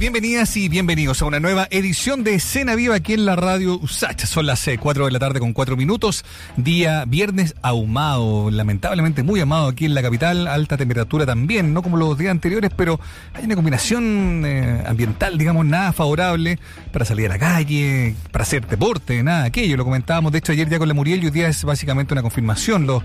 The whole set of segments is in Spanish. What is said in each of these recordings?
Bienvenidas y bienvenidos a una nueva edición de Escena Viva aquí en la radio USACH. Son las 4 eh, de la tarde con 4 minutos. Día viernes ahumado, lamentablemente muy amado aquí en la capital. Alta temperatura también, no como los días anteriores, pero hay una combinación eh, ambiental, digamos, nada favorable para salir a la calle, para hacer deporte, nada aquello. Lo comentábamos, de hecho, ayer ya con la Muriel y hoy día es básicamente una confirmación. Los,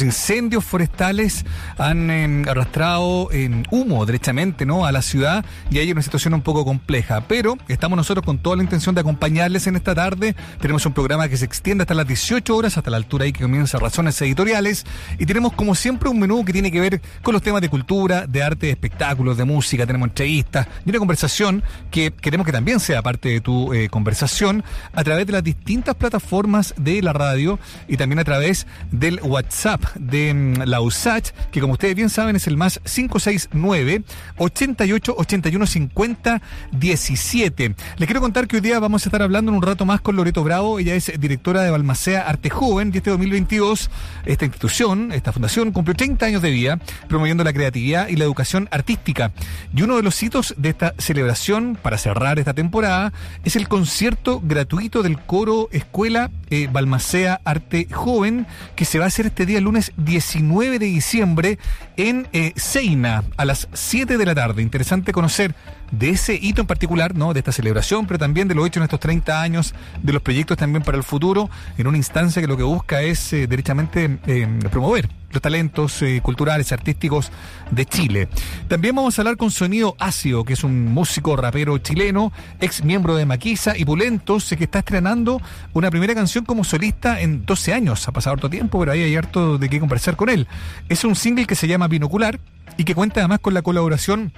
incendios forestales han eh, arrastrado humo derechamente ¿no? a la ciudad y hay una situación un poco compleja, pero estamos nosotros con toda la intención de acompañarles en esta tarde. Tenemos un programa que se extiende hasta las 18 horas, hasta la altura ahí que comienza Razones Editoriales, y tenemos como siempre un menú que tiene que ver con los temas de cultura, de arte, de espectáculos, de música, tenemos entrevistas y una conversación que queremos que también sea parte de tu eh, conversación a través de las distintas plataformas de la radio y también a través del WhatsApp de mm, la USACH, que como ustedes bien saben es el más 569 88 81 50 17. Les quiero contar que hoy día vamos a estar hablando en un rato más con Loreto Bravo. Ella es directora de Balmacea Arte Joven y este 2022 esta institución, esta fundación, cumplió 30 años de vida promoviendo la creatividad y la educación artística. Y uno de los hitos de esta celebración para cerrar esta temporada es el concierto gratuito del coro Escuela eh, Balmacea Arte Joven que se va a hacer este día lunes 19 de diciembre en eh, Seina a las 7 de la tarde. Interesante conocer de ese hito en particular, ¿no? De esta celebración, pero también de lo hecho en estos 30 años, de los proyectos también para el futuro, en una instancia que lo que busca es eh, derechamente eh, promover los talentos eh, culturales, artísticos de Chile. También vamos a hablar con Sonido Ácido, que es un músico rapero chileno, ex miembro de Maquisa y Pulentos, que está estrenando una primera canción como solista en 12 años. Ha pasado harto tiempo, pero ahí hay harto de qué conversar con él. Es un single que se llama Binocular y que cuenta además con la colaboración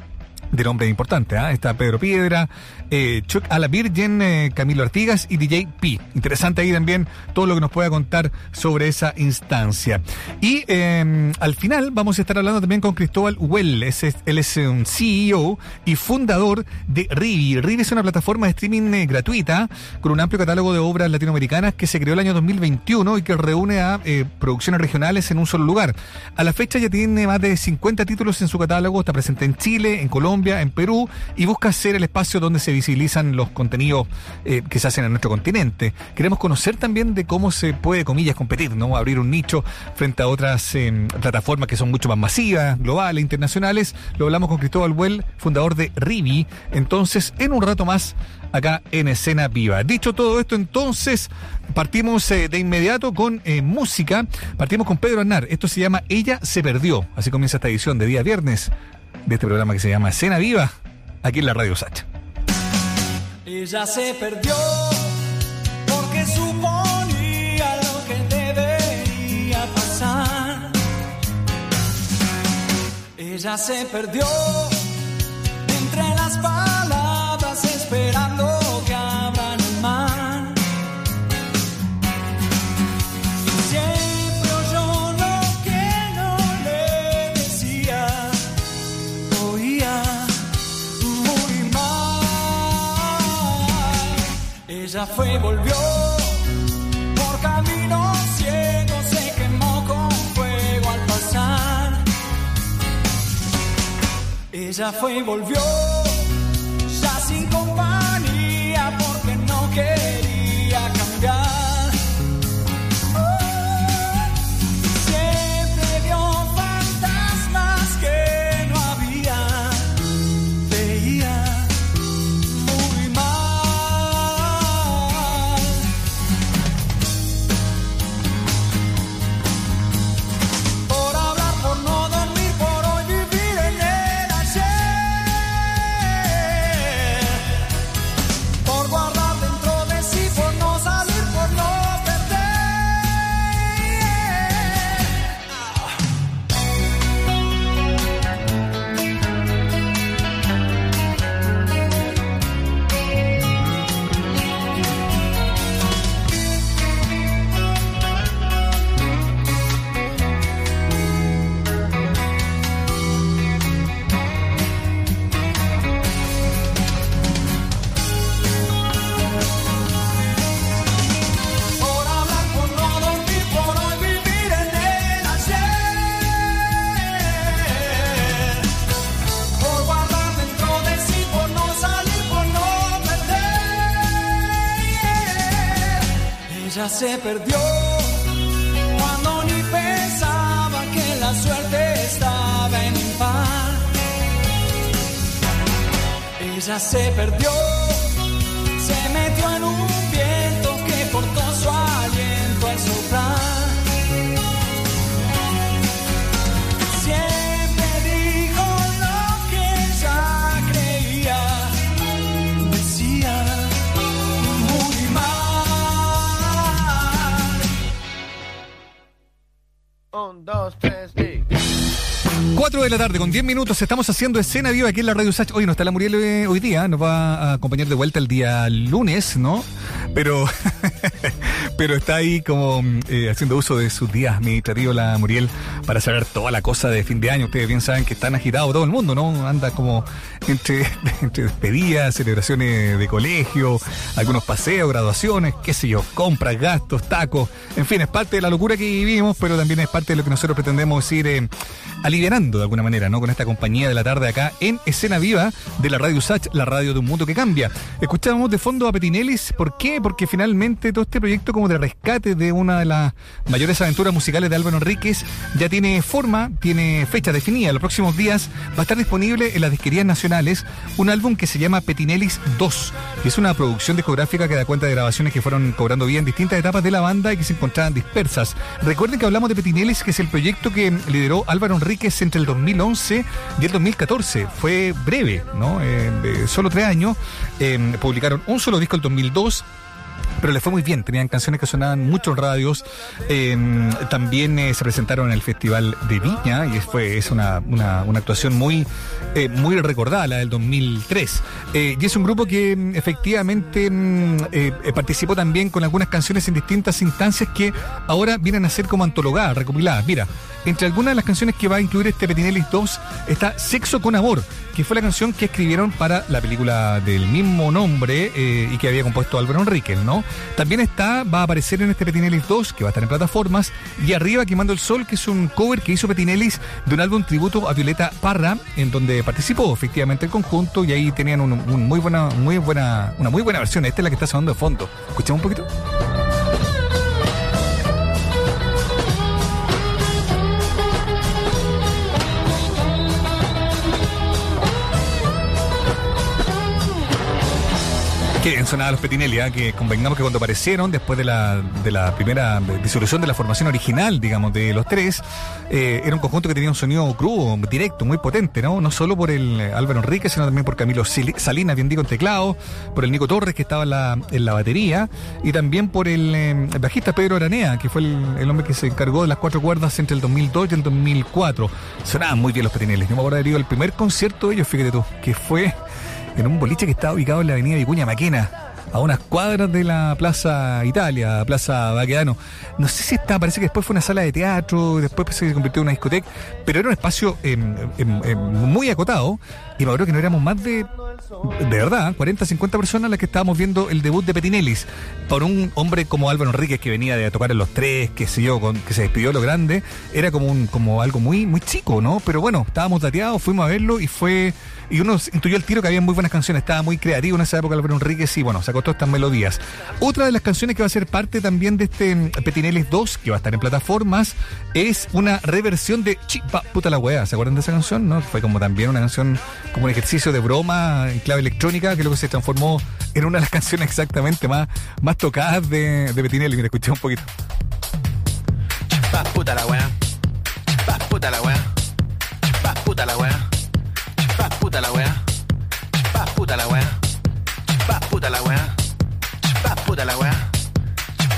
de nombre importante, ¿ah? Está Pedro Piedra, eh, Chuck a la Virgen, eh, Camilo Artigas y DJ P. Interesante ahí también todo lo que nos pueda contar sobre esa instancia. Y em, al final vamos a estar hablando también con Cristóbal Well, él es un CEO y fundador de Rivi. Rivi es una plataforma de streaming eh, gratuita con un amplio catálogo de obras latinoamericanas que se creó el año 2021 y que reúne a producciones regionales en un solo lugar. A la fecha ya tiene más de 50 títulos en su catálogo, está presente en Chile, en Colombia, en Perú, y busca ser el espacio donde se visibilizan los contenidos eh, que se hacen en nuestro continente. Queremos conocer también de cómo se puede, comillas, competir, ¿no? Abrir un nicho frente a otras em, plataformas que son mucho más masivas, globales, internacionales. Lo hablamos con Cristóbal Well, fundador de Rivi. Entonces, en un rato más, acá en Escena Viva. Dicho todo esto, entonces, partimos eh, de inmediato con eh, música. Partimos con Pedro Arnar. Esto se llama Ella se perdió. Así comienza esta edición de día viernes de este programa que se llama Escena Viva, aquí en la Radio Sacha. Ella se perdió porque suponía lo que debería pasar. Ella se perdió entre las palabras Ella fue y volvió por camino ciego, se quemó con fuego al pasar. Ella fue y volvió se perdió cuando ni pensaba que la suerte estaba en impar. Ella se perdió, la tarde con 10 minutos estamos haciendo escena viva aquí en la Radio Sach. Oye, no está la Muriel eh, hoy día, nos va a acompañar de vuelta el día lunes, ¿no? Pero, pero está ahí como eh, haciendo uso de sus días administrativos la Muriel para saber toda la cosa de fin de año. Ustedes bien saben que están agitados todo el mundo, ¿no? Anda como entre, despedidas, celebraciones de colegio, algunos paseos, graduaciones, qué sé yo, compras, gastos, tacos. En fin, es parte de la locura que vivimos, pero también es parte de lo que nosotros pretendemos ir eh, alivianando de alguna manera, ¿no? Con esta compañía de la tarde acá en Escena Viva de la Radio Sach, la radio de un mundo que cambia. Escuchábamos de fondo a Petinelis, ¿por qué? Porque finalmente todo este proyecto como de rescate de una de las mayores aventuras musicales de Álvaro Enríquez ya tiene forma, tiene fecha definida. Los próximos días va a estar disponible en las disquerías nacionales un álbum que se llama Petinelis 2, que es una producción discográfica que da cuenta de grabaciones que fueron cobrando vida en distintas etapas de la banda y que se encontraban dispersas. Recuerden que hablamos de Petinelis, que es el proyecto que lideró Álvaro Enríquez entre el 2011 y el 2014. Fue breve, ¿no? Eh, solo tres años. Eh, publicaron un solo disco el 2002 pero le fue muy bien, tenían canciones que sonaban muchos radios, eh, también eh, se presentaron en el Festival de Viña y fue es una, una, una actuación muy, eh, muy recordada, la del 2003. Eh, y es un grupo que mm, efectivamente mm, eh, eh, participó también con algunas canciones en distintas instancias que ahora vienen a ser como antologadas, recopiladas. Mira, entre algunas de las canciones que va a incluir este Petinelis 2 está Sexo con Amor, que fue la canción que escribieron para la película del mismo nombre eh, y que había compuesto Álvaro Enríquez, ¿no? También está, va a aparecer en este Petinelis 2, que va a estar en plataformas, y arriba Quemando el Sol, que es un cover que hizo Petinelis de un álbum tributo a Violeta Parra, en donde participó efectivamente el conjunto, y ahí tenían un, muy buena, muy buena, una muy buena versión. Esta es la que está sonando de fondo. ¿Escuchamos un poquito? Que sonaban los Petinelli, ¿ah? que convengamos que cuando aparecieron, después de la, de la primera disolución de la formación original, digamos, de los tres, eh, era un conjunto que tenía un sonido crudo, directo, muy potente, ¿no? No solo por el eh, Álvaro Enrique, sino también por Camilo Salinas, bien digo, en teclado, por el Nico Torres, que estaba en la, en la batería, y también por el, eh, el bajista Pedro Aranea, que fue el, el hombre que se encargó de las cuatro cuerdas entre el 2002 y el 2004. Sonaban muy bien los Petinelli. Yo me acuerdo haber ido al primer concierto de ellos, fíjate tú, que fue en un boliche que estaba ubicado en la avenida Vicuña Maquena, a unas cuadras de la Plaza Italia, Plaza Baquedano. No sé si está, parece que después fue una sala de teatro, después se convirtió en una discoteca, pero era un espacio em, em, em, muy acotado y me acuerdo que no éramos más de, de verdad, 40, 50 personas las que estábamos viendo el debut de Petinelis por un hombre como Álvaro Enríquez que venía de tocar en los tres, que sé yo, con, que se despidió de lo grande, era como un como algo muy muy chico, ¿no? Pero bueno, estábamos dateados, fuimos a verlo y fue y uno intuyó el tiro que había muy buenas canciones, estaba muy creativo en esa época Álvaro Enríquez y bueno, sacó todas estas melodías. Otra de las canciones que va a ser parte también de este mm, Petinelis 2, que va a estar en plataformas, es una reversión de Chipa puta la weá, ¿se acuerdan de esa canción? ¿No? Fue como también una canción, como un ejercicio de broma en clave electrónica, que luego se transformó en una de las canciones exactamente más, más tocadas de, de Petinelis. Mira, escuché un poquito. Pa puta la weá. Pa puta la weá. Pa puta la weá. Pa puta la weá. Pa puta la weá. Pa puta la weá. Pa puta la weá.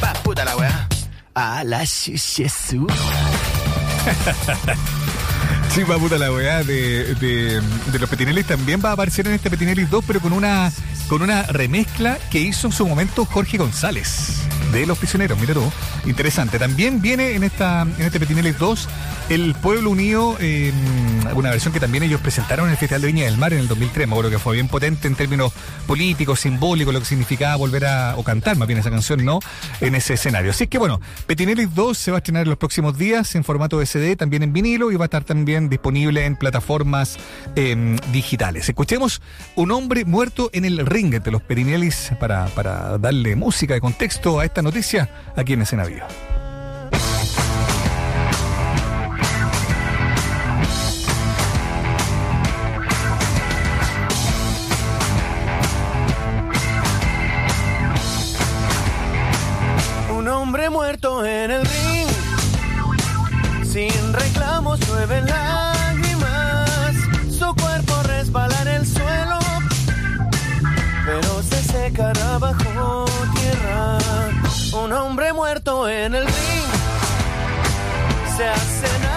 Pa puta la weá. A la chuchesu. Sí, va puta la weá de, de, los Petinelis también va a aparecer en este Petinelis 2, pero con una con una remezcla que hizo en su momento Jorge González de Los Prisioneros, mira tú, interesante. También viene en esta en este Petinelis 2 el Pueblo Unido, eh, una versión que también ellos presentaron en el Festival de Viña del Mar en el 2003, me acuerdo que fue bien potente en términos políticos, simbólicos, lo que significaba volver a, o cantar más bien esa canción, ¿no? En ese escenario. Así que bueno, Petinelis 2 se va a estrenar en los próximos días en formato SD, también en vinilo y va a estar también disponible en plataformas eh, digitales. Escuchemos Un hombre muerto en el ring de los Petinelis para, para darle música de contexto a esta noticia aquí en Escena Viva. Un hombre muerto en el ring, sin reclamos, lágrimas, secará bajo tierra. Un hombre muerto en el ring, se hacen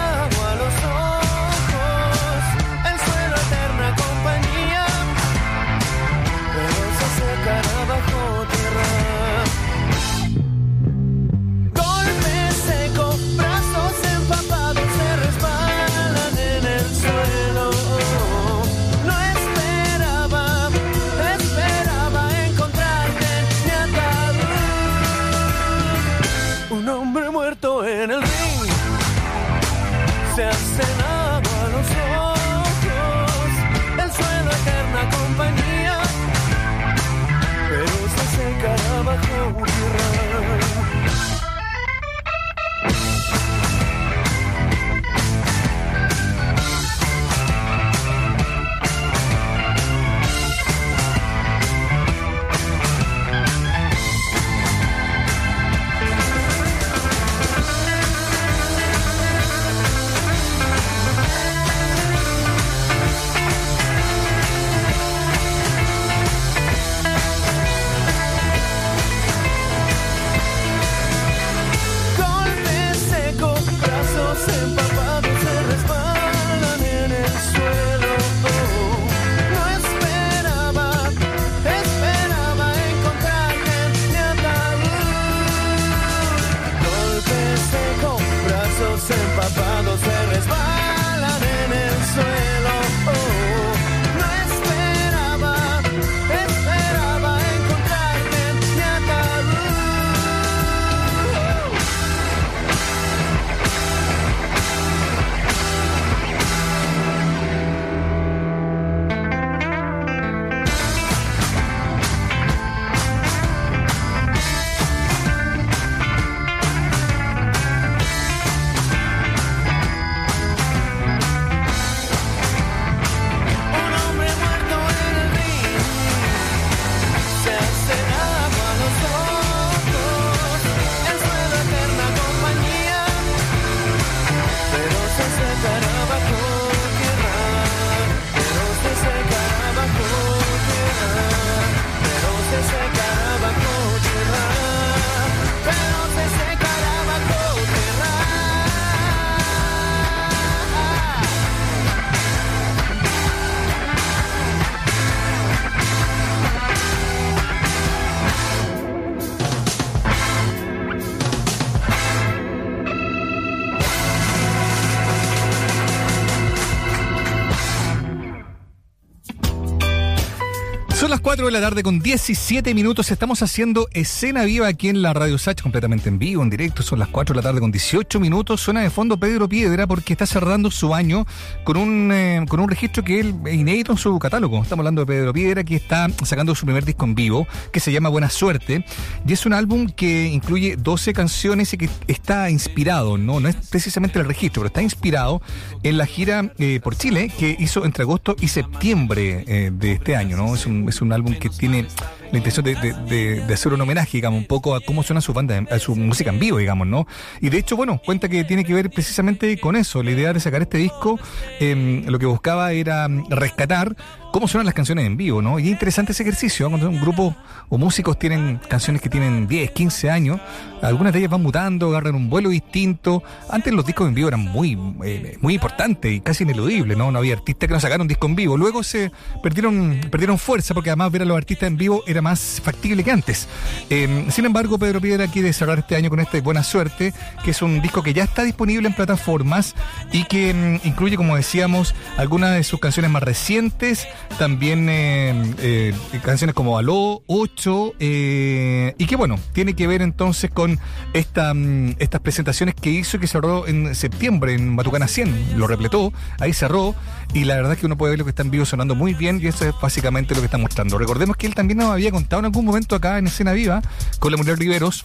4 de la tarde con 17 minutos. Estamos haciendo escena viva aquí en la Radio Sach, completamente en vivo, en directo. Son las 4 de la tarde con 18 minutos. Suena de fondo Pedro Piedra porque está cerrando su año con un, eh, con un registro que él es inédito en su catálogo. Estamos hablando de Pedro Piedra que está sacando su primer disco en vivo, que se llama Buena Suerte. Y es un álbum que incluye 12 canciones y que está inspirado, no, no es precisamente el registro, pero está inspirado en la gira eh, por Chile que hizo entre agosto y septiembre eh, de este año, ¿no? Es un, es un álbum que tiene la intención de, hacer un homenaje, digamos, un poco a cómo suena su banda, a su música en vivo, digamos, ¿no? Y de hecho, bueno, cuenta que tiene que ver precisamente con eso. La idea de sacar este disco, eh, lo que buscaba era mm, rescatar cómo suenan las canciones en vivo, ¿no? Y es interesante ese ejercicio, cuando un grupo o músicos tienen canciones que tienen 10, 15 años, algunas de ellas van mutando, agarran un vuelo distinto. Antes los discos en vivo eran muy, eh, muy importantes y casi ineludibles, ¿no? No había artistas que no sacaron disco en vivo. Luego se perdieron, perdieron fuerza porque además ver a los artistas en vivo era más factible que antes. Eh, sin embargo, Pedro Piedra quiere cerrar este año con esta Buena Suerte, que es un disco que ya está disponible en plataformas y que mm, incluye, como decíamos, algunas de sus canciones más recientes, también eh, eh, canciones como Aló, 8, eh, y que bueno, tiene que ver entonces con esta, estas presentaciones que hizo y que cerró en septiembre en Batucana 100, lo repletó, ahí cerró, y la verdad es que uno puede ver lo que está en vivo sonando muy bien, y eso es básicamente lo que está mostrando. Recordemos que él también nos había contado en algún momento acá en Escena Viva, con la Mujer Riveros,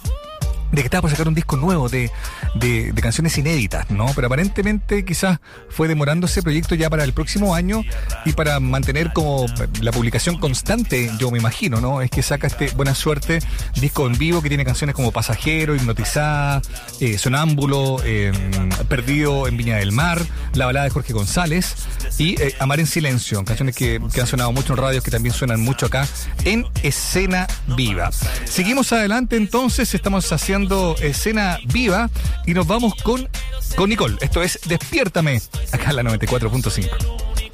de que estaba por sacar un disco nuevo de, de, canciones inéditas, ¿no? Pero aparentemente quizás fue demorando ese proyecto ya para el próximo año y para mantener como la publicación constante, yo me imagino, ¿no? Es que saca este Buena Suerte, disco en vivo que tiene canciones como Pasajero, Hipnotizada, eh, Sonámbulo, eh, Perdido en Viña del Mar, la balada de Jorge González y eh, Amar en Silencio, canciones que, que han sonado mucho en radios, que también suenan mucho acá en Escena Viva. Seguimos adelante entonces, estamos haciendo Escena Viva y nos vamos con, con Nicole. Esto es Despiértame, acá en la 94.5.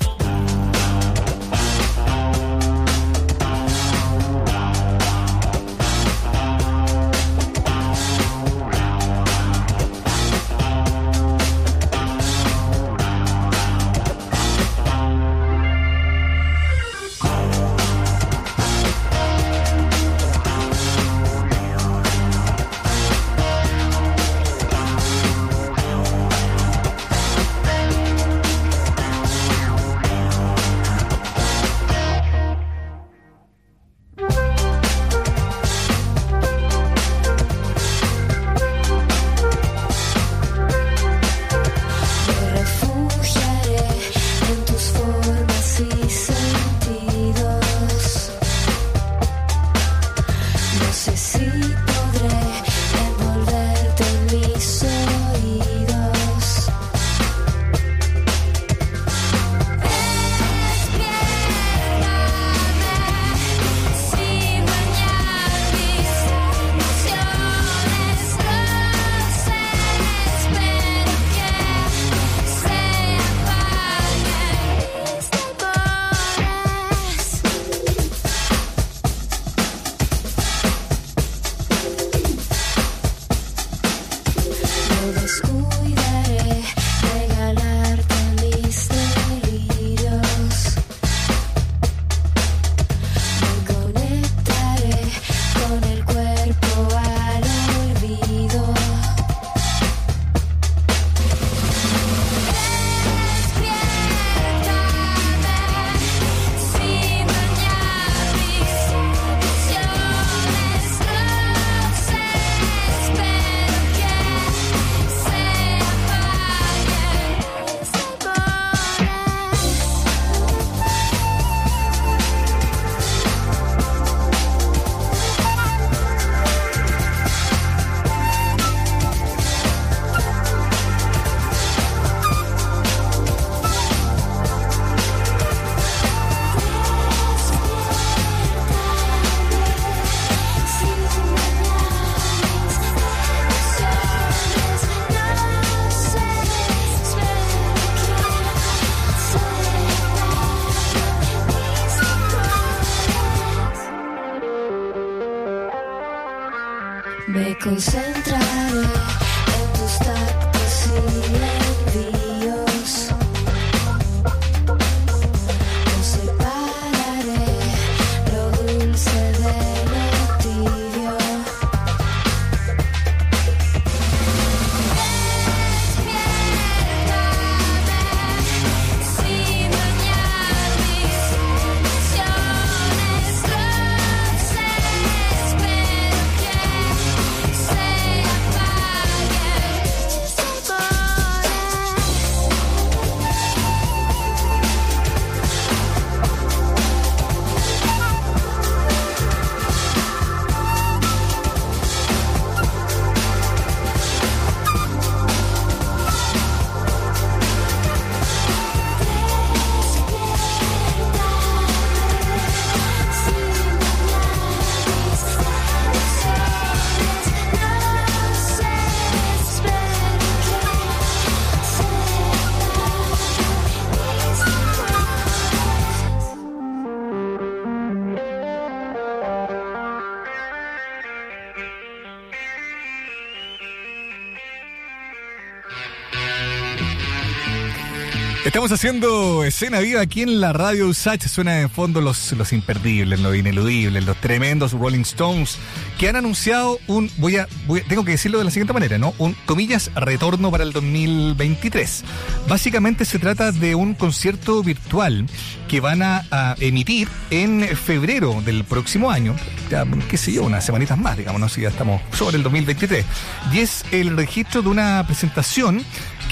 Estamos haciendo escena viva aquí en la radio USACH. Suena en fondo los, los imperdibles, los ineludibles, los tremendos Rolling Stones que han anunciado un, voy a, tengo que decirlo de la siguiente manera, ¿no? Un, comillas, retorno para el 2023. Básicamente se trata de un concierto virtual que van a, emitir en febrero del próximo año. Ya, qué sé yo, unas semanitas más, digamos, no sé, ya estamos sobre el 2023. Y es el registro de una presentación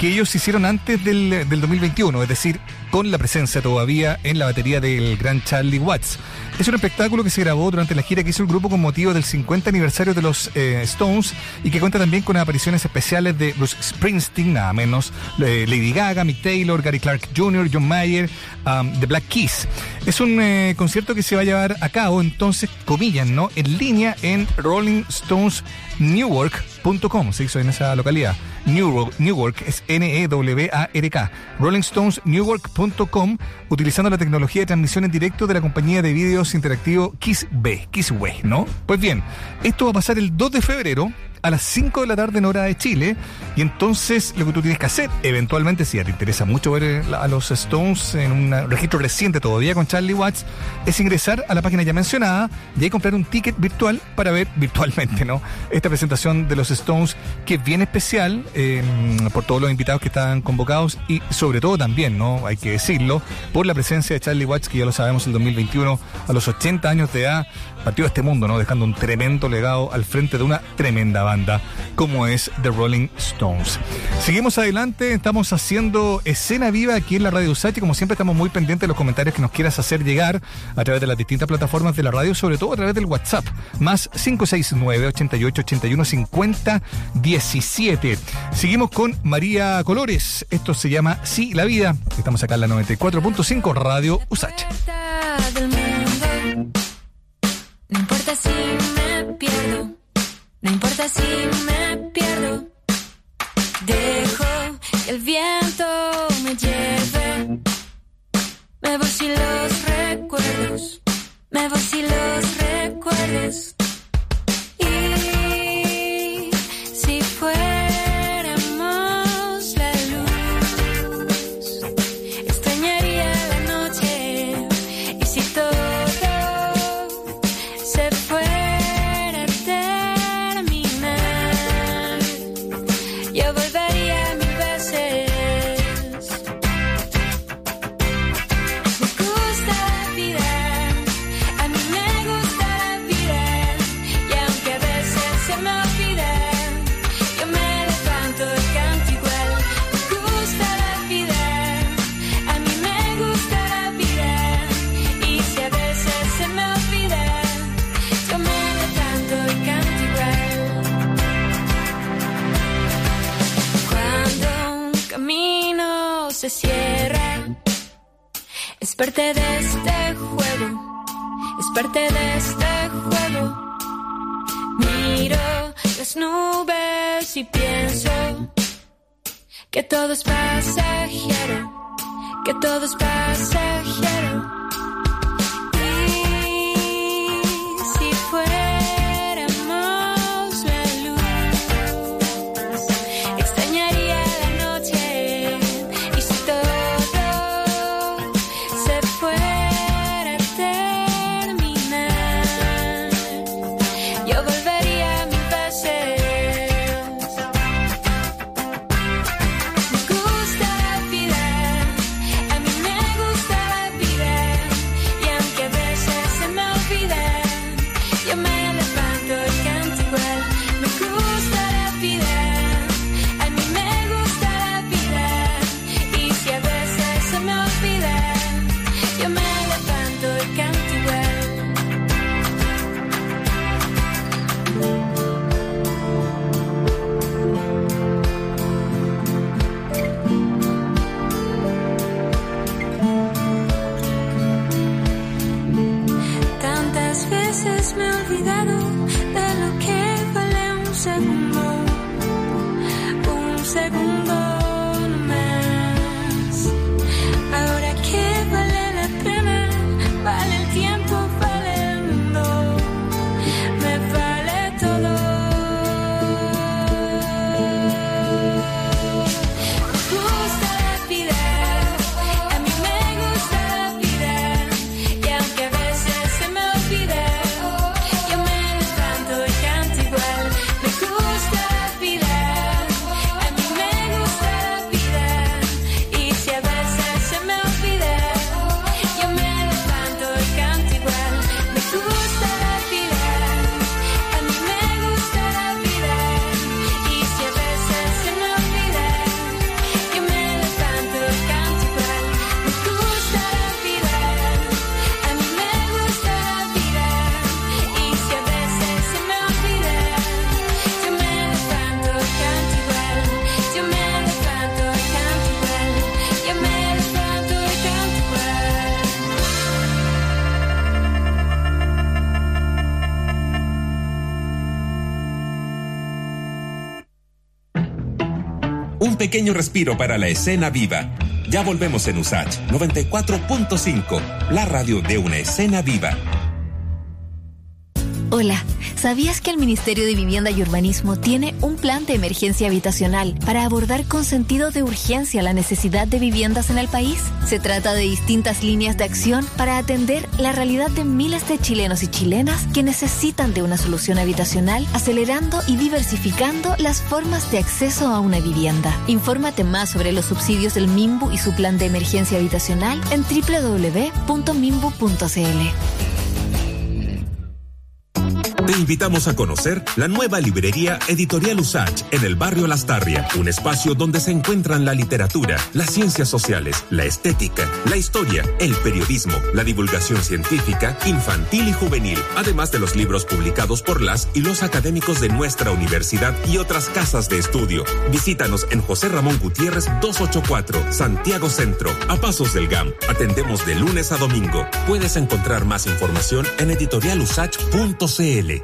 que ellos hicieron antes del, del 2021, es decir, con la presencia todavía en la batería del gran Charlie Watts. Es un espectáculo que se grabó durante la gira que hizo el grupo con motivo del 50 aniversario de los eh, Stones y que cuenta también con apariciones especiales de Bruce Springsteen, nada menos, eh, Lady Gaga, Mick Taylor, Gary Clark Jr., John Mayer, um, The Black Keys. Es un eh, concierto que se va a llevar a cabo, entonces, comillas, ¿no? En línea en Rolling Stones Newark.com, se hizo en esa localidad. Newark, Newark es N-E-W-A-R-K. RollingStonesNewark.com, utilizando la tecnología de transmisión en directo de la compañía de vídeos interactivo Kissway, Kissway, ¿no? Pues bien, esto va a pasar el 2 de febrero a las 5 de la tarde en hora de Chile. Y entonces lo que tú tienes que hacer, eventualmente, si ya te interesa mucho ver eh, a los Stones en un registro reciente todavía con Charlie Watts, es ingresar a la página ya mencionada y ahí comprar un ticket virtual para ver virtualmente, ¿no? Esta presentación de los Stones que es bien especial eh, por todos los invitados que están convocados y sobre todo también, ¿no? Hay que decirlo, por la presencia de Charlie Watts, que ya lo sabemos, el 2021, a los 80 años de edad, partió de este mundo, ¿no? Dejando un tremendo legado al frente de una tremenda banda como es The Rolling Stones. Seguimos adelante, estamos haciendo escena viva aquí en la Radio Usach como siempre estamos muy pendientes de los comentarios que nos quieras hacer llegar a través de las distintas plataformas de la radio, sobre todo a través del WhatsApp, más 569 88 81 50 17. Seguimos con María Colores, esto se llama Sí la vida, estamos acá en la 94.5 Radio Usach. No importa si me pierdo, no importa si me pierdo. Dejo que el viento me lleve. Me voy sin los recuerdos, me voy sin los recuerdos. Parte de este juego, es parte de este juego. Miro las nubes y pienso que todo es pasajero, que todo es pasajero. Pequeño respiro para la escena viva. Ya volvemos en USACH 94.5, la radio de una escena viva. ¿Sabías que el Ministerio de Vivienda y Urbanismo tiene un plan de emergencia habitacional para abordar con sentido de urgencia la necesidad de viviendas en el país? Se trata de distintas líneas de acción para atender la realidad de miles de chilenos y chilenas que necesitan de una solución habitacional, acelerando y diversificando las formas de acceso a una vivienda. Infórmate más sobre los subsidios del MIMBU y su plan de emergencia habitacional en www.mimbu.cl. Te invitamos a conocer la nueva librería Editorial Usach en el barrio Lastarria, un espacio donde se encuentran la literatura, las ciencias sociales, la estética, la historia, el periodismo, la divulgación científica, infantil y juvenil, además de los libros publicados por las y los académicos de nuestra universidad y otras casas de estudio. Visítanos en José Ramón Gutiérrez 284, Santiago Centro, a pasos del GAM. Atendemos de lunes a domingo. Puedes encontrar más información en editorialusach.cl.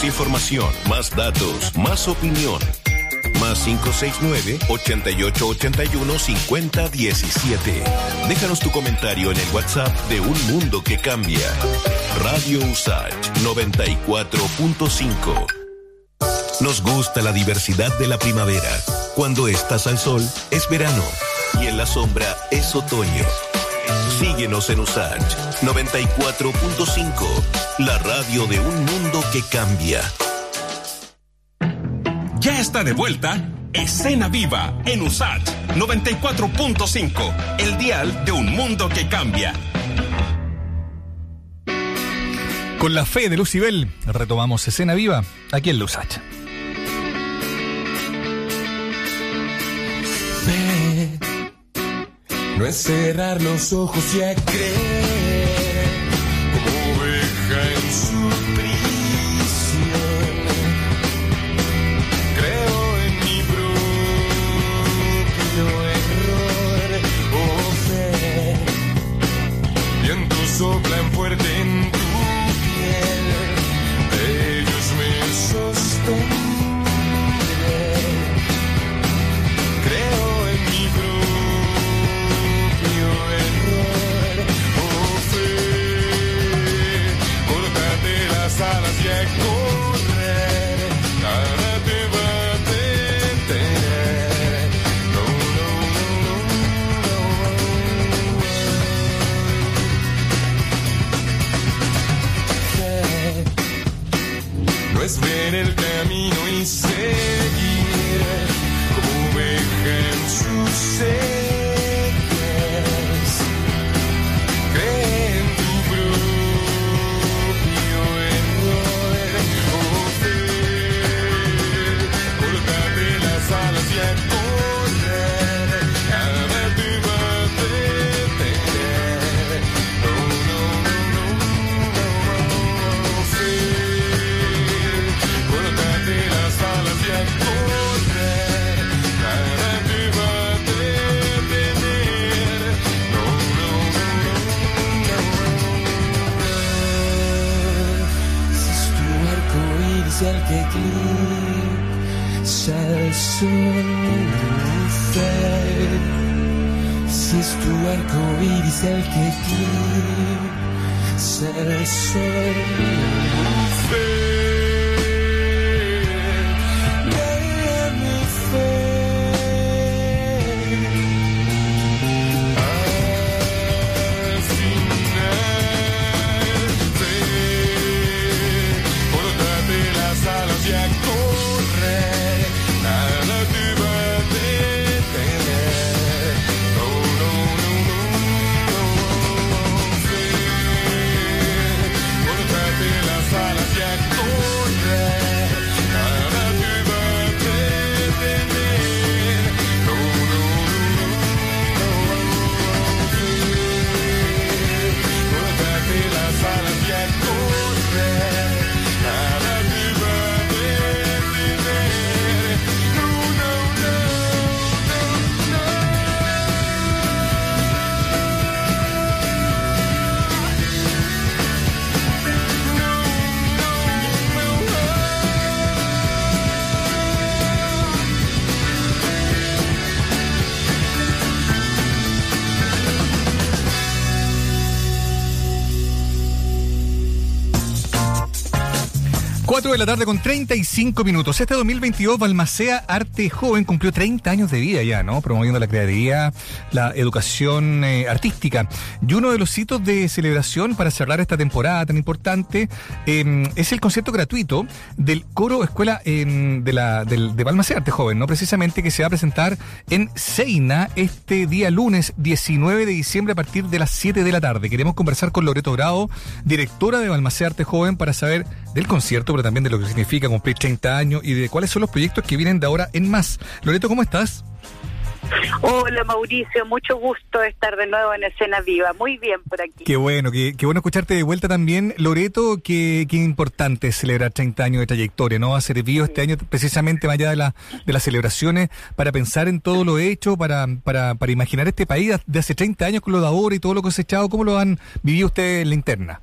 Más información, más datos, más opinión. Más 569-8881-5017. Déjanos tu comentario en el WhatsApp de Un Mundo que Cambia. Radio Usach 94.5. Nos gusta la diversidad de la primavera. Cuando estás al sol, es verano. Y en la sombra, es otoño. Síguenos en Usach 94.5, la radio de un mundo que cambia. Ya está de vuelta Escena Viva en USAT 94.5, el dial de un mundo que cambia. Con la fe de Lucibel retomamos Escena Viva aquí en Lusach. Fe no es cerrar los ojos y a creer como oveja en su Si es tu arco el que eclipsa el sol, de la tarde con 35 minutos. Este 2022, Balmacea Arte Joven cumplió 30 años de vida ya, ¿no? Promoviendo la creatividad, la educación eh, artística. Y uno de los hitos de celebración para cerrar esta temporada tan importante em, es el concierto gratuito del coro Escuela em, de, la, de Balmacea Arte Joven, ¿no? Precisamente que se va a presentar en Seina este día lunes 19 de diciembre a partir de las 7 de la tarde. Queremos conversar con Loreto Bravo, directora de Balmacea Arte Joven, para saber del concierto, pero también de lo que significa cumplir 30 años y de cuáles son los proyectos que vienen de ahora en más. Loreto, ¿cómo estás? Hola Mauricio, mucho gusto estar de nuevo en Escena Viva. Muy bien por aquí. Qué bueno, qué, qué bueno escucharte de vuelta también. Loreto, qué, qué importante es celebrar 30 años de trayectoria, ¿no? Ha servido este año precisamente más allá de, la, de las celebraciones para pensar en todo lo hecho, para, para, para imaginar este país de hace 30 años con lo de ahora y todo lo cosechado. ¿Cómo lo han vivido ustedes en la interna?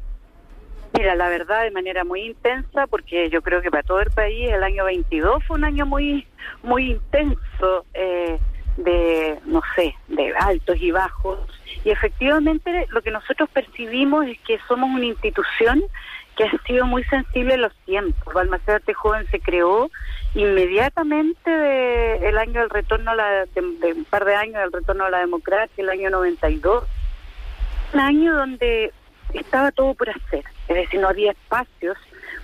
Mira, la verdad de manera muy intensa, porque yo creo que para todo el país el año 22 fue un año muy, muy intenso, eh, de, no sé, de altos y bajos. Y efectivamente lo que nosotros percibimos es que somos una institución que ha sido muy sensible a los tiempos. Balmaceda Arte Joven se creó inmediatamente de el año del retorno a la, de un par de años del retorno a la democracia, el año 92. Un año donde estaba todo por hacer, es decir, no había espacios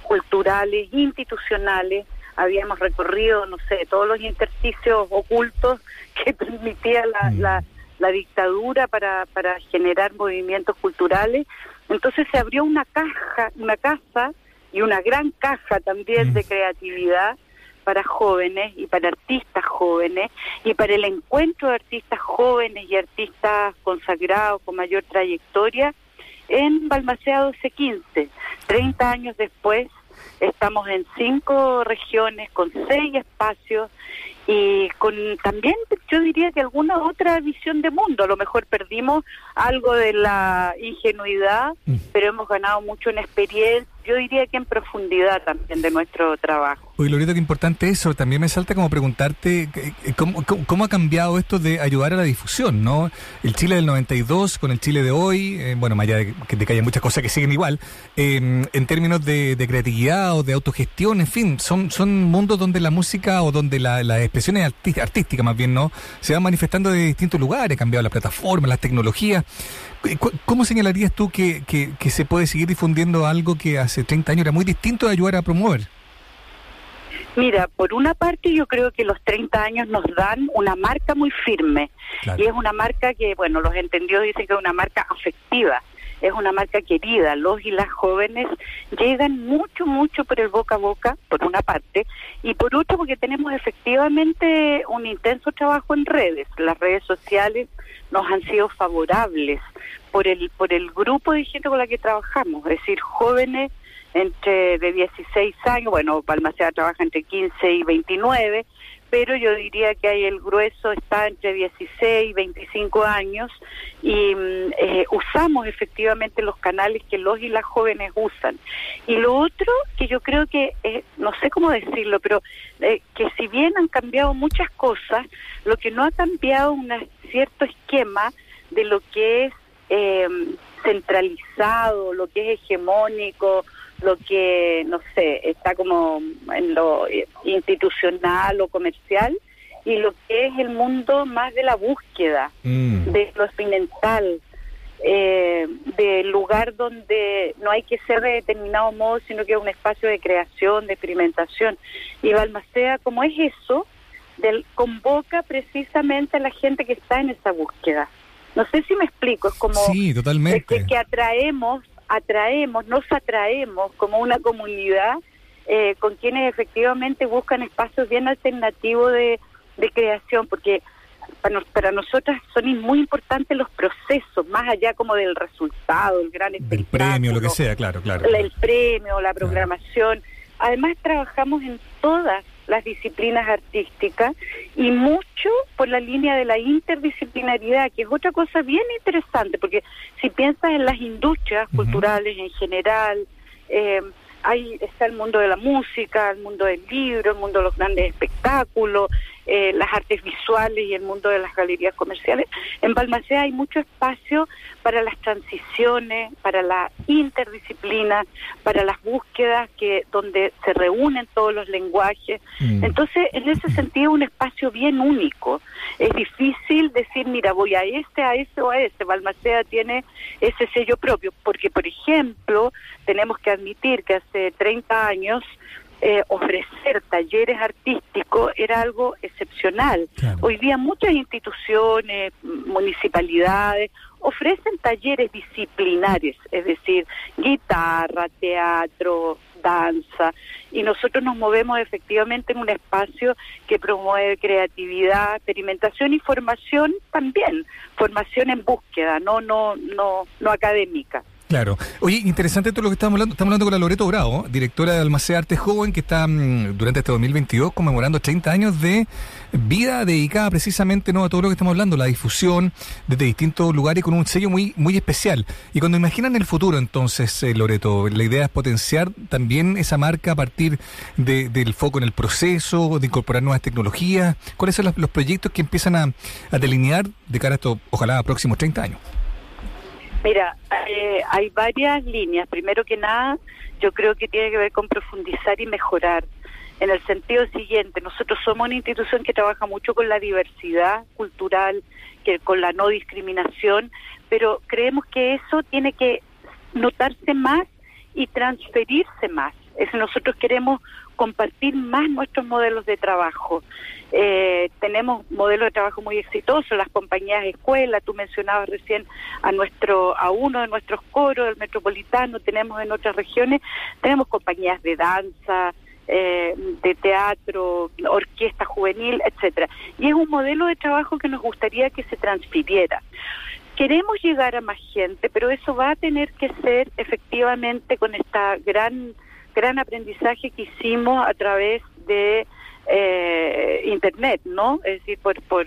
culturales, institucionales, habíamos recorrido, no sé, todos los intersticios ocultos que permitía la, la, la dictadura para, para generar movimientos culturales. Entonces se abrió una caja, una casa y una gran caja también de creatividad para jóvenes y para artistas jóvenes y para el encuentro de artistas jóvenes y artistas consagrados con mayor trayectoria en Balmaceda 1215. 30 años después estamos en cinco regiones con seis espacios y con también yo diría que alguna otra visión de mundo. A lo mejor perdimos algo de la ingenuidad, pero hemos ganado mucho en experiencia, yo diría que en profundidad también de nuestro trabajo. Oye, Loreto, qué importante eso. También me salta como preguntarte eh, eh, ¿cómo, cómo, ha cambiado esto de ayudar a la difusión, ¿no? El Chile del 92 con el Chile de hoy, eh, bueno, más allá de que, de que haya muchas cosas que siguen igual, eh, en términos de, de creatividad o de autogestión, en fin, son, son mundos donde la música o donde la- las expresiones artísticas, más bien, ¿no? Se van manifestando de distintos lugares, cambiado la plataforma, las tecnologías. ¿Cómo señalarías tú que, que, que se puede seguir difundiendo algo que hace 30 años era muy distinto de ayudar a promover? Mira, por una parte yo creo que los 30 años nos dan una marca muy firme Claro. y es una marca que, bueno, los entendidos dicen que es una marca afectiva, es una marca querida. Los y las jóvenes llegan mucho, mucho por el boca a boca, por una parte, y por otro porque tenemos efectivamente un intenso trabajo en redes. Las redes sociales nos han sido favorables por el, por el grupo de gente con la que trabajamos, es decir, jóvenes entre de 16 años, bueno, Balmaceda trabaja entre 15 y 29, pero yo diría que hay el grueso está entre 16 y 25 años y mm, eh, usamos efectivamente los canales que los y las jóvenes usan. Y lo otro que yo creo que, eh, no sé cómo decirlo, pero eh, que si bien han cambiado muchas cosas, lo que no ha cambiado un cierto esquema de lo que es eh, centralizado, lo que es hegemónico, lo que, no sé, está como en lo institucional o comercial, y lo que es el mundo más de la búsqueda, Mm. de lo experimental, eh, del lugar donde no hay que ser de determinado modo, sino que es un espacio de creación, de experimentación. Y Balmaceda, como es eso, del, convoca precisamente a la gente que está en esa búsqueda. No sé si me explico, es como Sí, totalmente. que, que atraemos, atraemos, nos atraemos como una comunidad eh, con quienes efectivamente buscan espacios bien alternativos de, de creación, porque para, nos- para nosotras son muy importantes los procesos, más allá como del resultado, el gran espectáculo premio, lo que sea, claro, claro. el premio, la programación. Además trabajamos en todas las disciplinas artísticas y mucho por la línea de la interdisciplinaridad, que es otra cosa bien interesante, porque si piensas en las industrias culturales en general, eh, ahí está el mundo de la música, el mundo del libro, el mundo de los grandes espectáculos, eh, las artes visuales y el mundo de las galerías comerciales. En Balmaceda hay mucho espacio para las transiciones, para la interdisciplina, para las búsquedas que donde se reúnen todos los lenguajes. Mm. Entonces, en ese sentido, un espacio bien único. Es difícil decir, mira, voy a este, a este o a este. Balmaceda tiene ese sello propio, porque, por ejemplo, tenemos que admitir que hace 30 años eh, ofrecer talleres artísticos era algo excepcional. Claro. Hoy día muchas instituciones, municipalidades, ofrecen talleres disciplinares, es decir, guitarra, teatro, danza, y nosotros nos movemos efectivamente en un espacio que promueve creatividad, experimentación y formación también, formación en búsqueda, no no no no académica. Claro. Oye, interesante todo lo que estamos hablando. Estamos hablando con la Loreto Bravo, directora de Almacén Arte Joven, que está mm, durante este 2022 conmemorando 30 años de vida dedicada precisamente ¿no? a todo lo que estamos hablando, la difusión desde distintos lugares con un sello muy muy especial. Y cuando imaginan el futuro, entonces, eh, Loreto, la idea es potenciar también esa marca a partir de- del foco en el proceso, de incorporar nuevas tecnologías. ¿Cuáles son los, los proyectos que empiezan a, delinear de cara a estos, ojalá, a próximos 30 años? Mira, eh, hay varias líneas. Primero que nada, yo creo que tiene que ver con profundizar y mejorar. En el sentido siguiente, nosotros somos una institución que trabaja mucho con la diversidad cultural, que con la no discriminación, pero creemos que eso tiene que notarse más y transferirse más. Es nosotros queremos compartir más nuestros modelos de trabajo. Eh, tenemos modelos de trabajo muy exitosos, las compañías escuela, tú mencionabas recién a nuestro a uno de nuestros coros, el metropolitano, tenemos en otras regiones, tenemos compañías de danza, eh, de teatro, orquesta juvenil, etcétera. Y es un modelo de trabajo que nos gustaría que se transfiriera. Queremos llegar a más gente, pero eso va a tener que ser efectivamente con esta gran gran aprendizaje que hicimos a través de eh, internet, ¿no? Es decir, por, por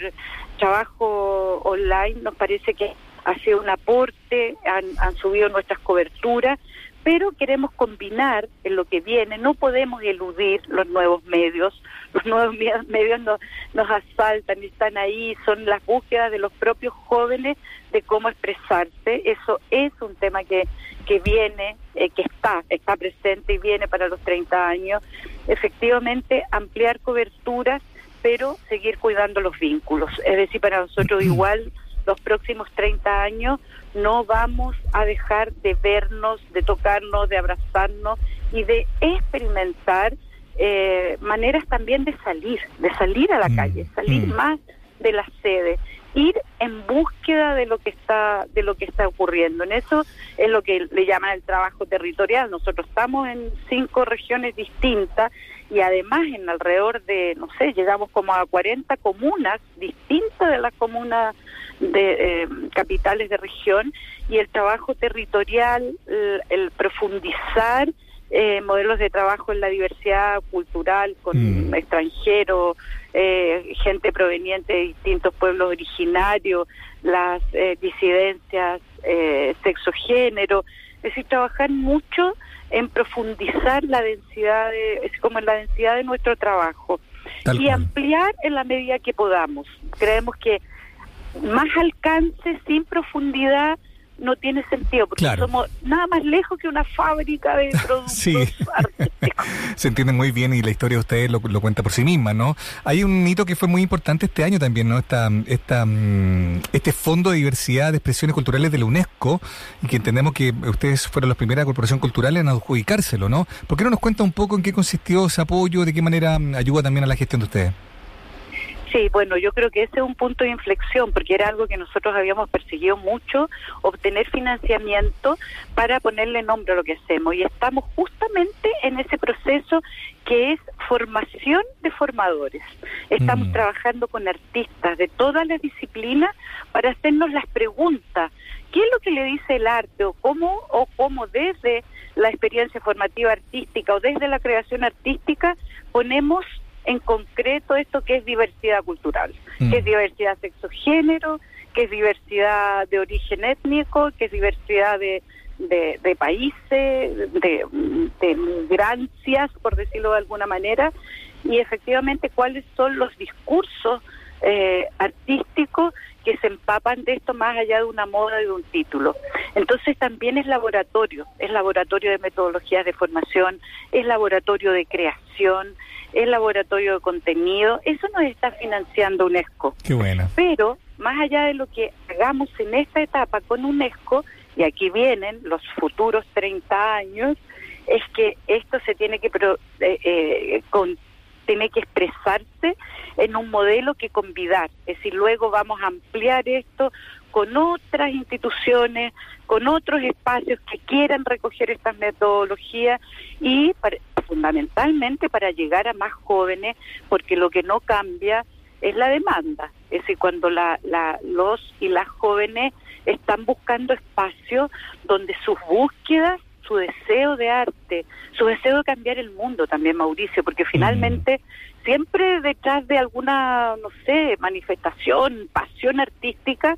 trabajo online nos parece que ha sido un aporte, han, han subido nuestras coberturas, pero queremos combinar en lo que viene, no podemos eludir los nuevos medios, los nuevos me- medios nos, nos asaltan, están ahí, son las búsquedas de los propios jóvenes de cómo expresarse, eso es un tema que, que viene, eh, que está, está presente y viene para los 30 años, efectivamente ampliar coberturas, pero seguir cuidando los vínculos, es decir, para nosotros igual los próximos 30 años no vamos a dejar de vernos, de tocarnos, de abrazarnos y de experimentar eh, maneras también de salir, de salir a la Mm, calle, salir mm. más de la sede, ir en búsqueda de lo que está de lo que está ocurriendo. En eso es lo que le llaman el trabajo territorial. Nosotros estamos en cinco regiones distintas y además en alrededor de, no sé, llegamos como a 40 comunas distintas de las comunas de eh, capitales de región y el trabajo territorial, el, el profundizar eh, modelos de trabajo en la diversidad cultural con Mm. extranjeros, eh, gente proveniente de distintos pueblos originarios, las eh, disidencias eh, sexo-género, es decir, trabajar mucho en profundizar la densidad, de, es como en la densidad de nuestro trabajo Tal y cual. ampliar en la medida que podamos. Creemos que más alcance sin profundidad no tiene sentido, porque Claro. somos nada más lejos que una fábrica de productos Sí. artísticos. Se entiende muy bien y la historia de ustedes lo, lo cuenta por sí misma, ¿no? Hay un hito que fue muy importante este año también, ¿no? Esta, esta, mm, este Fondo de Diversidad de Expresiones Culturales de la UNESCO y que entendemos que ustedes fueron la primera corporación cultural en adjudicárselo, ¿no? ¿Por qué no nos cuenta un poco en qué consistió ese apoyo, de qué manera mm, ayuda también a la gestión de ustedes? Sí, bueno, yo creo que ese es un punto de inflexión, porque era algo que nosotros habíamos perseguido mucho, obtener financiamiento para ponerle nombre a lo que hacemos. Y estamos justamente en ese proceso que es formación de formadores. Estamos Mm. trabajando con artistas de todas las disciplinas para hacernos las preguntas. ¿Qué es lo que le dice el arte o cómo o cómo desde la experiencia formativa artística o desde la creación artística ponemos en concreto esto que es diversidad cultural, Mm. que es diversidad sexo-género, que es diversidad de origen étnico, que es diversidad de, de, de países, de, de migrancias, por decirlo de alguna manera, y efectivamente cuáles son los discursos eh, artísticos que se empapan de esto más allá de una moda y de un título. Entonces también es laboratorio, es laboratorio de metodologías de formación, es laboratorio de creación, es laboratorio de contenido, eso nos está financiando UNESCO. Qué buena. Pero más allá de lo que hagamos en esta etapa con UNESCO, y aquí vienen los futuros 30 años, es que esto se tiene que pro- eh, eh, con- tiene que expresarse en un modelo que convidar, es decir, luego vamos a ampliar esto con otras instituciones, con otros espacios que quieran recoger estas metodologías y fundamentalmente para llegar a más jóvenes, porque lo que no cambia es la demanda. Es decir, cuando la, la- los y las jóvenes están buscando espacios donde sus búsquedas, su deseo de arte, su deseo de cambiar el mundo también, Mauricio, porque finalmente siempre detrás de alguna, no sé, manifestación, pasión artística,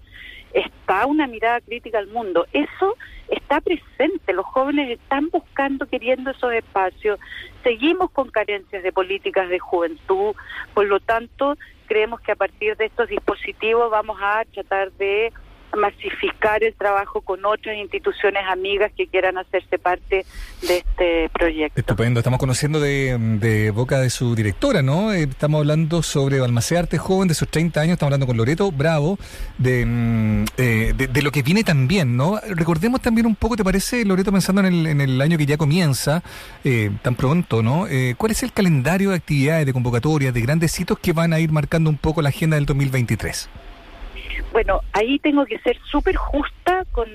está una mirada crítica al mundo. Eso está presente, los jóvenes están buscando, queriendo esos espacios. Seguimos con carencias de políticas de juventud, por lo tanto, creemos que a partir de estos dispositivos vamos a tratar de masificar el trabajo con otras instituciones amigas que quieran hacerse parte de este proyecto. Estupendo, estamos conociendo de, boca de su directora, ¿no? Eh, Estamos hablando sobre Balmaceda Arte Joven, de sus 30 años, estamos hablando con Loreto Bravo, de, mm, eh, de, de lo que viene también, ¿no? Recordemos también un poco, ¿te parece, Loreto, pensando en el, en el año que ya comienza, eh, tan pronto, ¿no? Eh, ¿Cuál es el calendario de actividades, de convocatorias, de grandes hitos que van a ir marcando un poco la agenda del 2023? Bueno, ahí tengo que ser súper justa con,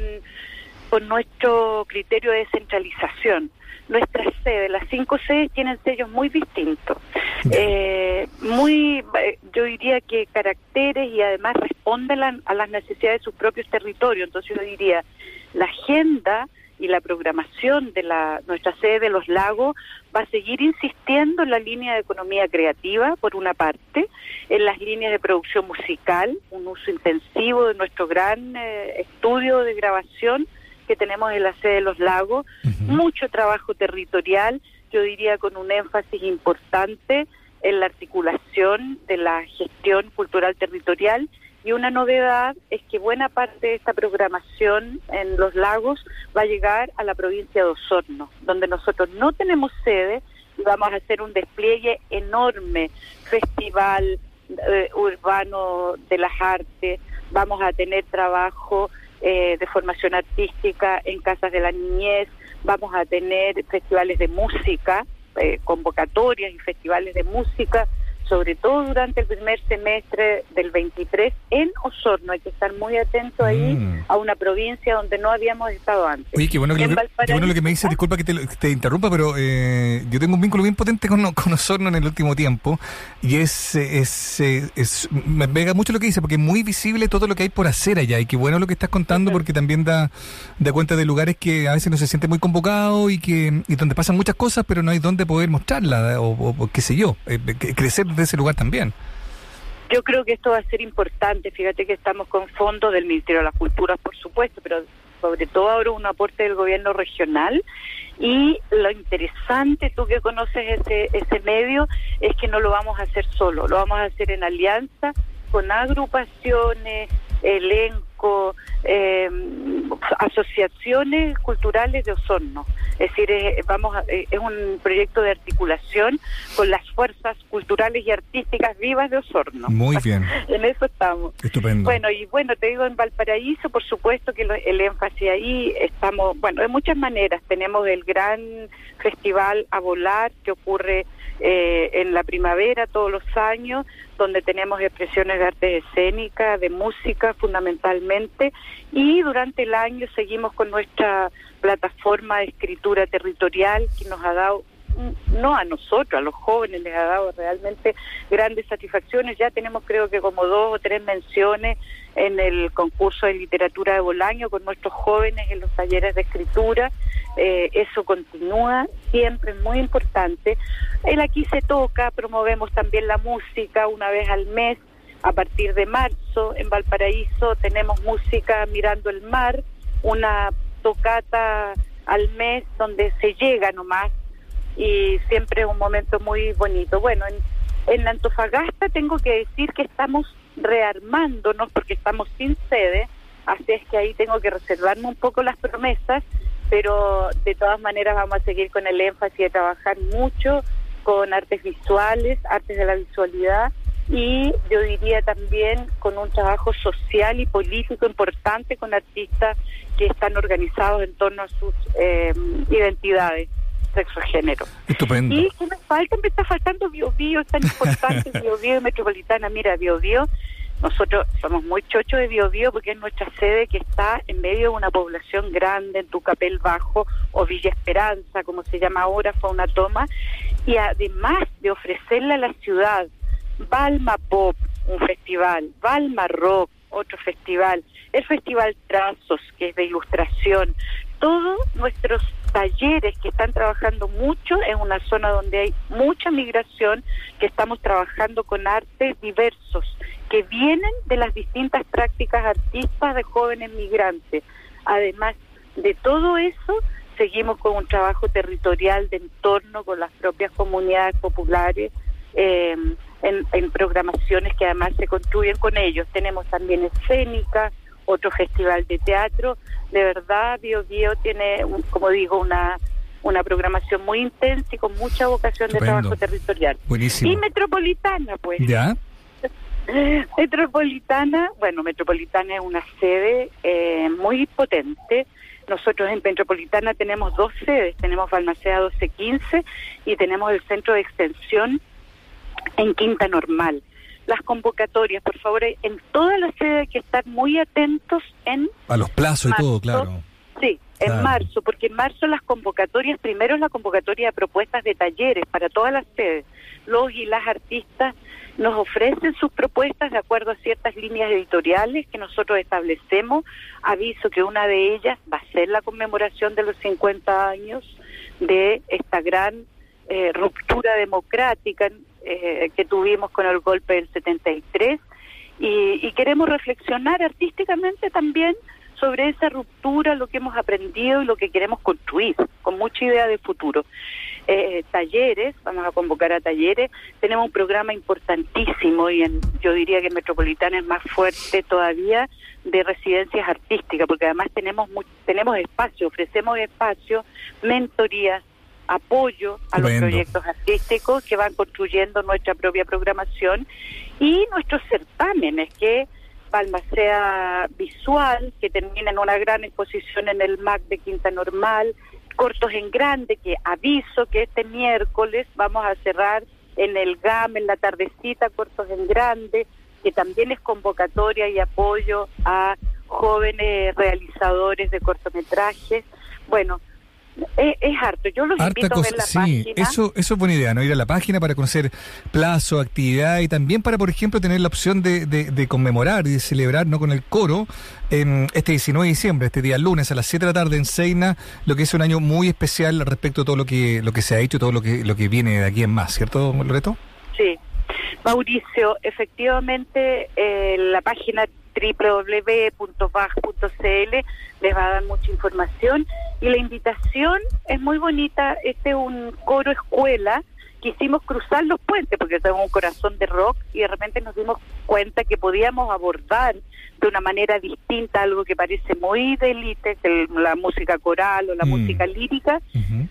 con nuestro criterio de descentralización. Nuestras sedes, las cinco sedes tienen sellos muy distintos, eh, muy, eh, yo diría que caracteres y además responden a, a las necesidades de sus propios territorios. Entonces yo diría, la agenda y la programación de la nuestra sede de los lagos va a seguir insistiendo en la línea de economía creativa, por una parte, en las líneas de producción musical, un uso intensivo de nuestro gran eh, estudio de grabación que tenemos en la sede de los lagos, mucho trabajo territorial, yo diría con un énfasis importante en la articulación de la gestión cultural territorial y una novedad es que buena parte de esta programación en los lagos va a llegar a la provincia de Osorno, donde nosotros no tenemos sede y vamos a hacer un despliegue enorme, festival eh, urbano de las artes, vamos a tener trabajo eh, de formación artística en casas de la niñez, vamos a tener festivales de música, eh, convocatorias y festivales de música, sobre todo durante el primer semestre del 23 en Osorno. Hay que estar muy atento ahí Mm. a una provincia donde no habíamos estado antes. Oye, qué bueno que, En lo, qué bueno lo que me dices, disculpa que te, que te interrumpa, pero eh, yo tengo un vínculo bien potente con, con Osorno en el último tiempo y es, es, eh, es- me pega mucho lo que dice porque es muy visible todo lo que hay por hacer allá y qué bueno lo que estás contando porque también da, da cuenta de lugares que a veces no se siente muy convocado y que y donde pasan muchas cosas pero no hay dónde poder mostrarla o, o- o qué sé yo, eh, que- crecer de ese lugar también. Yo creo que esto va a ser importante. Fíjate que estamos con fondos del Ministerio de las Culturas, por supuesto, pero sobre todo ahora un aporte del gobierno regional. Y lo interesante, tú que conoces ese, ese medio, es que no lo vamos a hacer solo, lo vamos a hacer en alianza con agrupaciones, elencos Eh, asociaciones culturales de Osorno. Es decir, es, vamos a- eh, es un proyecto de articulación con las fuerzas culturales y artísticas vivas de Osorno. Muy bien. en eso estamos. Estupendo. Bueno, y bueno, te digo, en Valparaíso, por supuesto que lo- el énfasis ahí estamos, bueno, de muchas maneras. Tenemos el gran festival a volar que ocurre eh, en la primavera todos los años, donde tenemos expresiones de arte escénica, de música fundamentalmente, y durante el año seguimos con nuestra plataforma de escritura territorial que nos ha dado no a nosotros, a los jóvenes les ha dado realmente grandes satisfacciones. Ya tenemos creo que como dos o tres menciones en el concurso de literatura de Bolaño con nuestros jóvenes en los talleres de escritura. Eh, eso continúa, siempre es muy importante. El aquí se toca, promovemos también la música una vez al mes. A partir de marzo en Valparaíso tenemos música mirando el mar, una tocata al mes donde se llega nomás y siempre es un momento muy bonito. Bueno, en, en Antofagasta tengo que decir que estamos rearmándonos porque estamos sin sede, así es que ahí tengo que reservarme un poco las promesas, pero de todas maneras vamos a seguir con el énfasis de trabajar mucho con artes visuales, artes de la visualidad y yo diría también con un trabajo social y político importante con artistas que están organizados en torno a sus eh, identidades sexo género. Estupendo. Y ¿qué me falta? Me está faltando Bio Bio, es tan importante Bio Bio y Metropolitana. Mira, Bio Bio, nosotros somos muy chochos de Bio Bio porque es nuestra sede que está en medio de una población grande, en Tucapel Bajo o Villa Esperanza, como se llama ahora, fue una toma. Y además de ofrecerle a la ciudad Balma Pop, un festival, Balma Rock, otro festival, el Festival Trazos, que es de ilustración, todos nuestros talleres que están trabajando mucho en una zona donde hay mucha migración, que estamos trabajando con artes diversos, que vienen de las distintas prácticas artistas de jóvenes migrantes. Además de todo eso, seguimos con un trabajo territorial de entorno con las propias comunidades populares. eh, en, en programaciones que además se construyen con ellos. Tenemos también escénica, otro festival de teatro. De verdad, Bio Bio tiene, un- como digo, una, una programación muy intensa y con mucha vocación de trabajo territorial. Buenísimo. Y metropolitana, pues. ¿Ya? Metropolitana, bueno, Metropolitana es una sede eh, muy potente. Nosotros en Metropolitana tenemos dos sedes, tenemos Balmaceda 1215 y tenemos el centro de extensión en Quinta Normal. Las convocatorias, por favor, en todas las sedes hay que estar muy atentos en A los plazos y todo, claro. Sí, en marzo, porque en marzo las convocatorias, primero es la convocatoria de propuestas de talleres para todas las sedes. Los y las artistas nos ofrecen sus propuestas de acuerdo a ciertas líneas editoriales que nosotros establecemos. Aviso que una de ellas va a ser la conmemoración de los 50 años de esta gran eh, ruptura democrática eh, que tuvimos con el golpe del 73 y, y queremos reflexionar artísticamente también sobre esa ruptura, lo que hemos aprendido y lo que queremos construir, con mucha idea de futuro. Eh, talleres, vamos a convocar a talleres, tenemos un programa importantísimo y en, yo diría que en Metropolitana es más fuerte todavía de residencias artísticas, porque además tenemos tenemos espacio, ofrecemos espacio, mentorías, apoyo a los proyectos artísticos que van construyendo nuestra propia programación y nuestros certámenes que Balmacea Visual, que termina en una gran exposición en el MAC de Quinta Normal, Cortos en Grande, que aviso que este miércoles vamos a cerrar en el GAM, en la tardecita, Cortos en Grande, que también es convocatoria y apoyo a jóvenes realizadores de cortometrajes. Bueno, es, es harto. Yo los Harta invito a cosa, ver la sí, página. eso, eso es buena idea, ¿no? Ir a la página para conocer plazo, actividad y también para, por ejemplo, tener la opción de, de- de conmemorar y de celebrar, ¿no? Con el coro, en este 19 de diciembre, este día lunes a las 7 de la tarde en Seina, lo que es un año muy especial respecto a todo lo que, lo que se ha hecho y todo lo que, lo que viene de aquí en más, ¿cierto, Loreto? Sí. Mauricio, efectivamente, eh, la página www.baj.cl les va a dar mucha información y la invitación es muy bonita. Este es un coro escuela quisimos cruzar los puentes porque tenemos un corazón de rock y de repente nos dimos cuenta que podíamos abordar de una manera distinta algo que parece muy de élite, la música coral o la Mm. música lírica.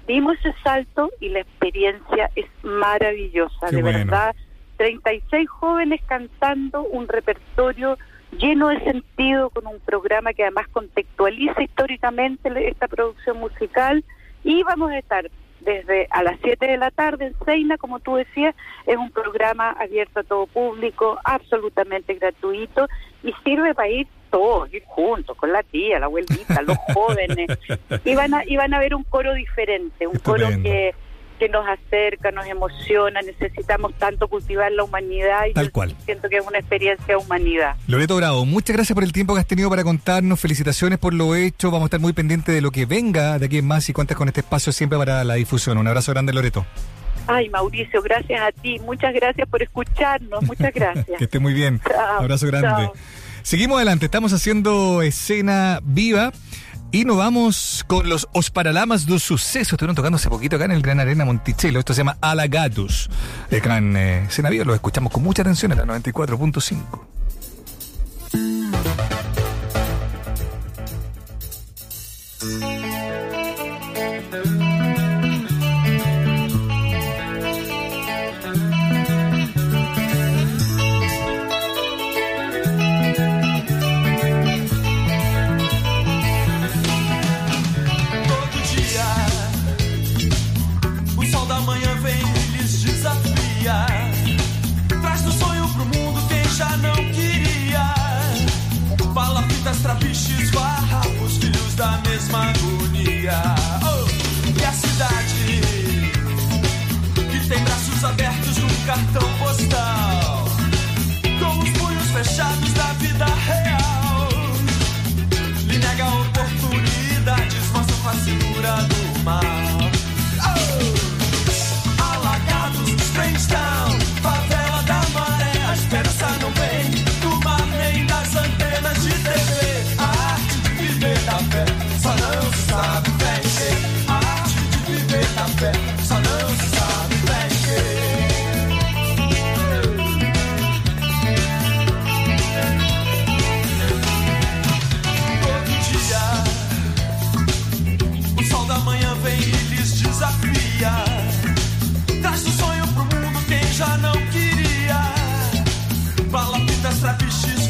Dimos ese salto y la experiencia es maravillosa, Qué de bueno. verdad. 36 jóvenes cantando un repertorio lleno de sentido con un programa que además contextualiza históricamente esta producción musical y vamos a estar desde a las 7 de la tarde en Seina, como tú decías, es un programa abierto a todo público, absolutamente gratuito y sirve para ir todos, ir juntos, con la tía, la abuelita, los jóvenes. Y van a, y van a ver un coro diferente, un coro que, que nos acerca, nos emociona, necesitamos tanto cultivar la humanidad y Tal yo cual. siento que es una experiencia de humanidad. Loreto Bravo, muchas gracias por el tiempo que has tenido para contarnos. Felicitaciones por lo hecho. Vamos a estar muy pendientes de lo que venga de aquí en más y cuentas con este espacio siempre para la difusión. Un abrazo grande, Loreto. Ay, Mauricio, gracias a ti, muchas gracias por escucharnos, muchas gracias. Que esté muy bien. Chao, Abrazo grande. chao. Seguimos adelante, estamos haciendo escena viva y nos vamos con los Osparalamas do Suceso. Estuvieron tocando hace poquito acá en el Gran Arena Monticello. Esto se llama Alagatus. Acá en eh, lo escuchamos con mucha atención en la 94.5. Todo cartão postal. Com os punhos fechados da vida real lhe nega oportunidades, mostra a fascinura do mal. balapita essa bexiga.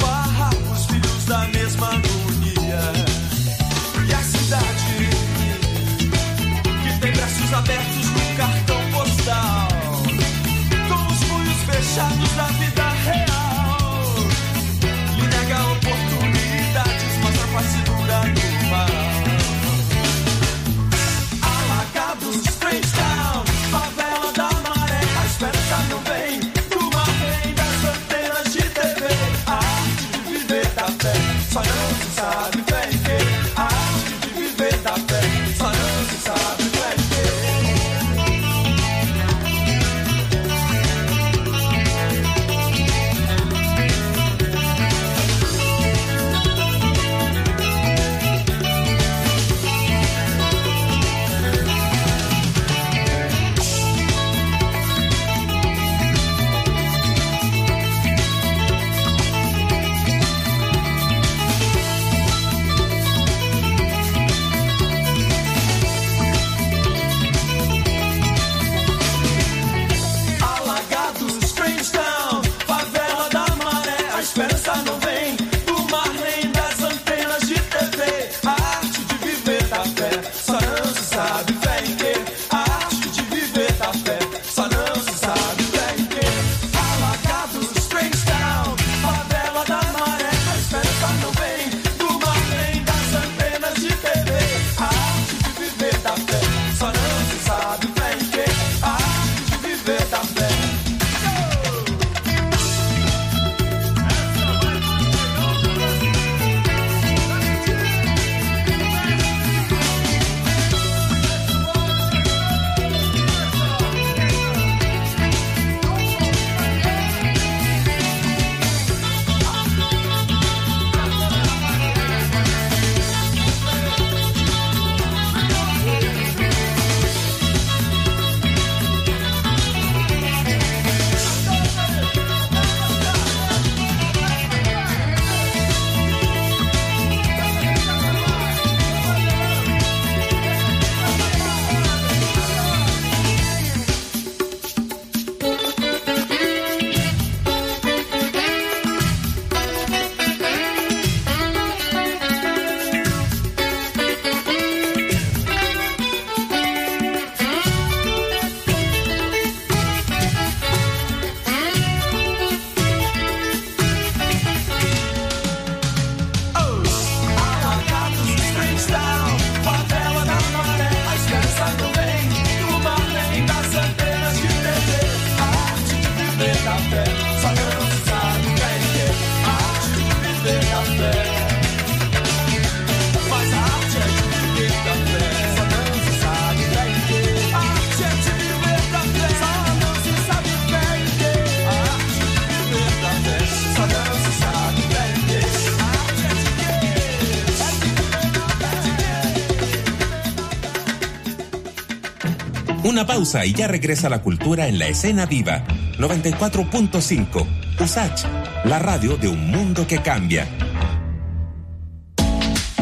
Una pausa y ya regresa la cultura en la escena viva. 94.5. USACH, la radio de un mundo que cambia.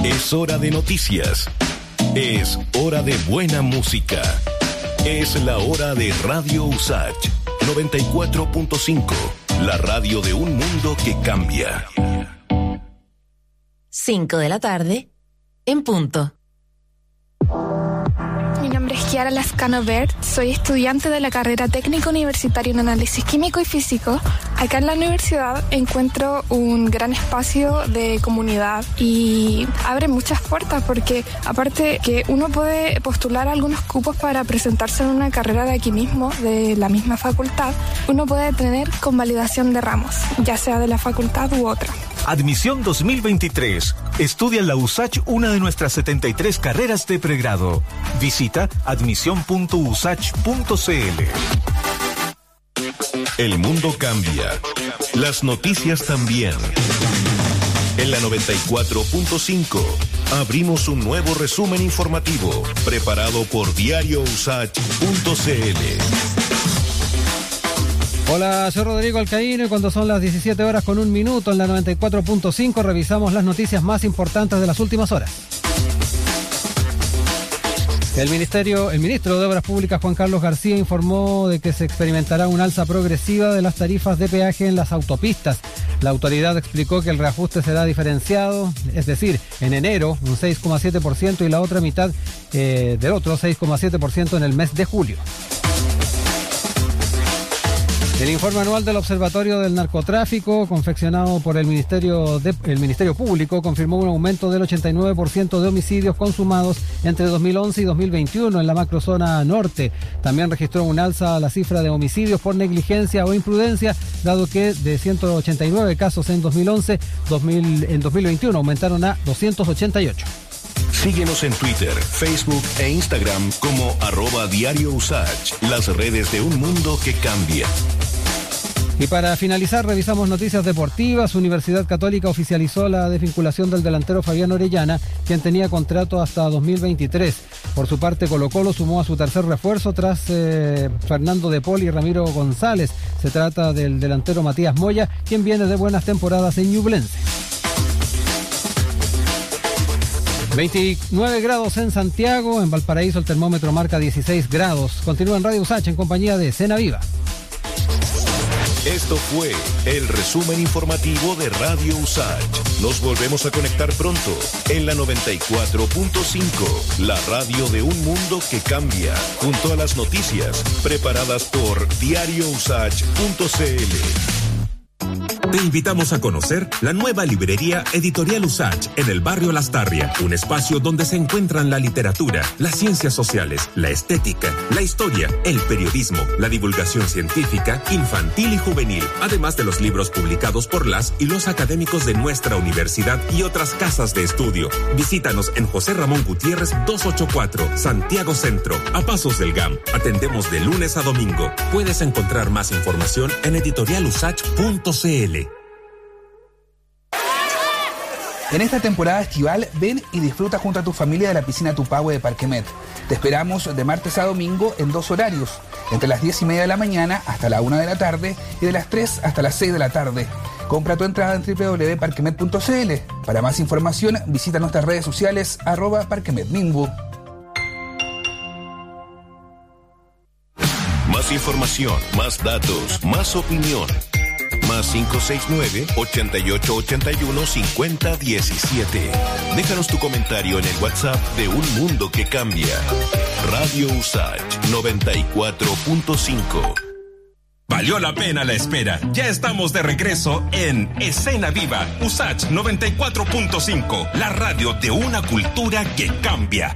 Es hora de noticias. Es hora de buena música. Es la hora de Radio Usach 94.5, la radio de un mundo que cambia. 5 de la tarde, en punto. Nombre es Kiara Lascano Bert, soy estudiante de la carrera técnica universitaria en análisis químico y físico. Acá en la universidad encuentro un gran espacio de comunidad y abre muchas puertas porque aparte que uno puede postular algunos cupos para presentarse en una carrera de aquí mismo, de la misma facultad, uno puede tener convalidación de ramos, ya sea de la facultad u otra. Admisión 2023. Estudia en la USACH una de nuestras 73 carreras de pregrado. Visita admisión.usach.cl. El mundo cambia. Las noticias también. En la 94.5 abrimos un nuevo resumen informativo preparado por diariousach.cl. Hola, soy Rodrigo Alcaíno y cuando son las 17 horas con un minuto en la 94.5 revisamos las noticias más importantes de las últimas horas. El ministerio, el ministro de Obras Públicas Juan Carlos García informó de que se experimentará un alza progresiva de las tarifas de peaje en las autopistas. La autoridad explicó que el reajuste será diferenciado, es decir, en enero un 6,7% y la otra mitad eh, del otro 6,7% en el mes de julio. El informe anual del Observatorio del Narcotráfico, confeccionado por el Ministerio, Ministerio Público, confirmó un aumento del 89% de homicidios consumados entre 2011 y 2021 en la macrozona norte. También registró un alza a la cifra de homicidios por negligencia o imprudencia, dado que de 189 casos en 2011, 2000 en 2021 aumentaron a 288. Síguenos en Twitter, Facebook e Instagram como arroba Diario Usach, las redes de un mundo que cambia. Y para finalizar, revisamos noticias deportivas. Universidad Católica oficializó la desvinculación del delantero Fabián Orellana, quien tenía contrato hasta 2023. Por su parte, Colo Colo sumó a su tercer refuerzo tras eh, Fernando De Paul y Ramiro González. Se trata del delantero Matías Moya, quien viene de buenas temporadas en Ñublense. 29 grados en Santiago, en Valparaíso el termómetro marca 16 grados. Continúa en Radio Sacha en compañía de Cena Viva. Esto fue el resumen informativo de Radio Usach. Nos volvemos a conectar pronto en la 94.5, la radio de un mundo que cambia, junto a las noticias preparadas por diariousach.cl. Te invitamos a conocer la nueva librería Editorial Usach en el barrio Lastarria, un espacio donde se encuentran la literatura, las ciencias sociales, la estética, la historia, el periodismo, la divulgación científica, infantil y juvenil, además de los libros publicados por las y los académicos de nuestra universidad y otras casas de estudio. Visítanos en José Ramón Gutiérrez 284, Santiago Centro, a pasos del GAM. Atendemos de lunes a domingo. Puedes encontrar más información en En esta temporada estival, ven y disfruta junto a tu familia de la piscina Tupahue de Parquemet. Te esperamos de martes a domingo en dos horarios, entre las 10 y media de la mañana hasta la 1 de la tarde y de las 3 hasta las 6 de la tarde. Compra tu entrada en www.parquemet.cl. Para más información, visita nuestras redes sociales arroba parquemetmimbu. Más información, más datos, más opinión. Más 569-8881-5017. Déjanos tu comentario en el WhatsApp de Un Mundo que Cambia. Radio Usach 94.5. Valió la pena la espera. Ya estamos de regreso en Escena Viva, Usach 94.5, la radio de una cultura que cambia.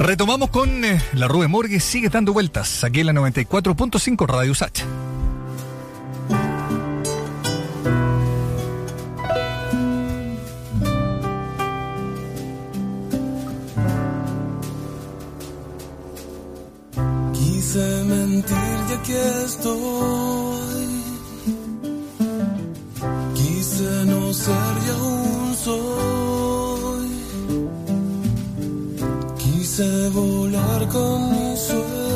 Retomamos con eh, la Rubén Morgue, sigue dando vueltas aquí en la 94.5 Radio Sacha. Aquí estoy. Quise no ser y aún soy. Quise volar con mis sueños,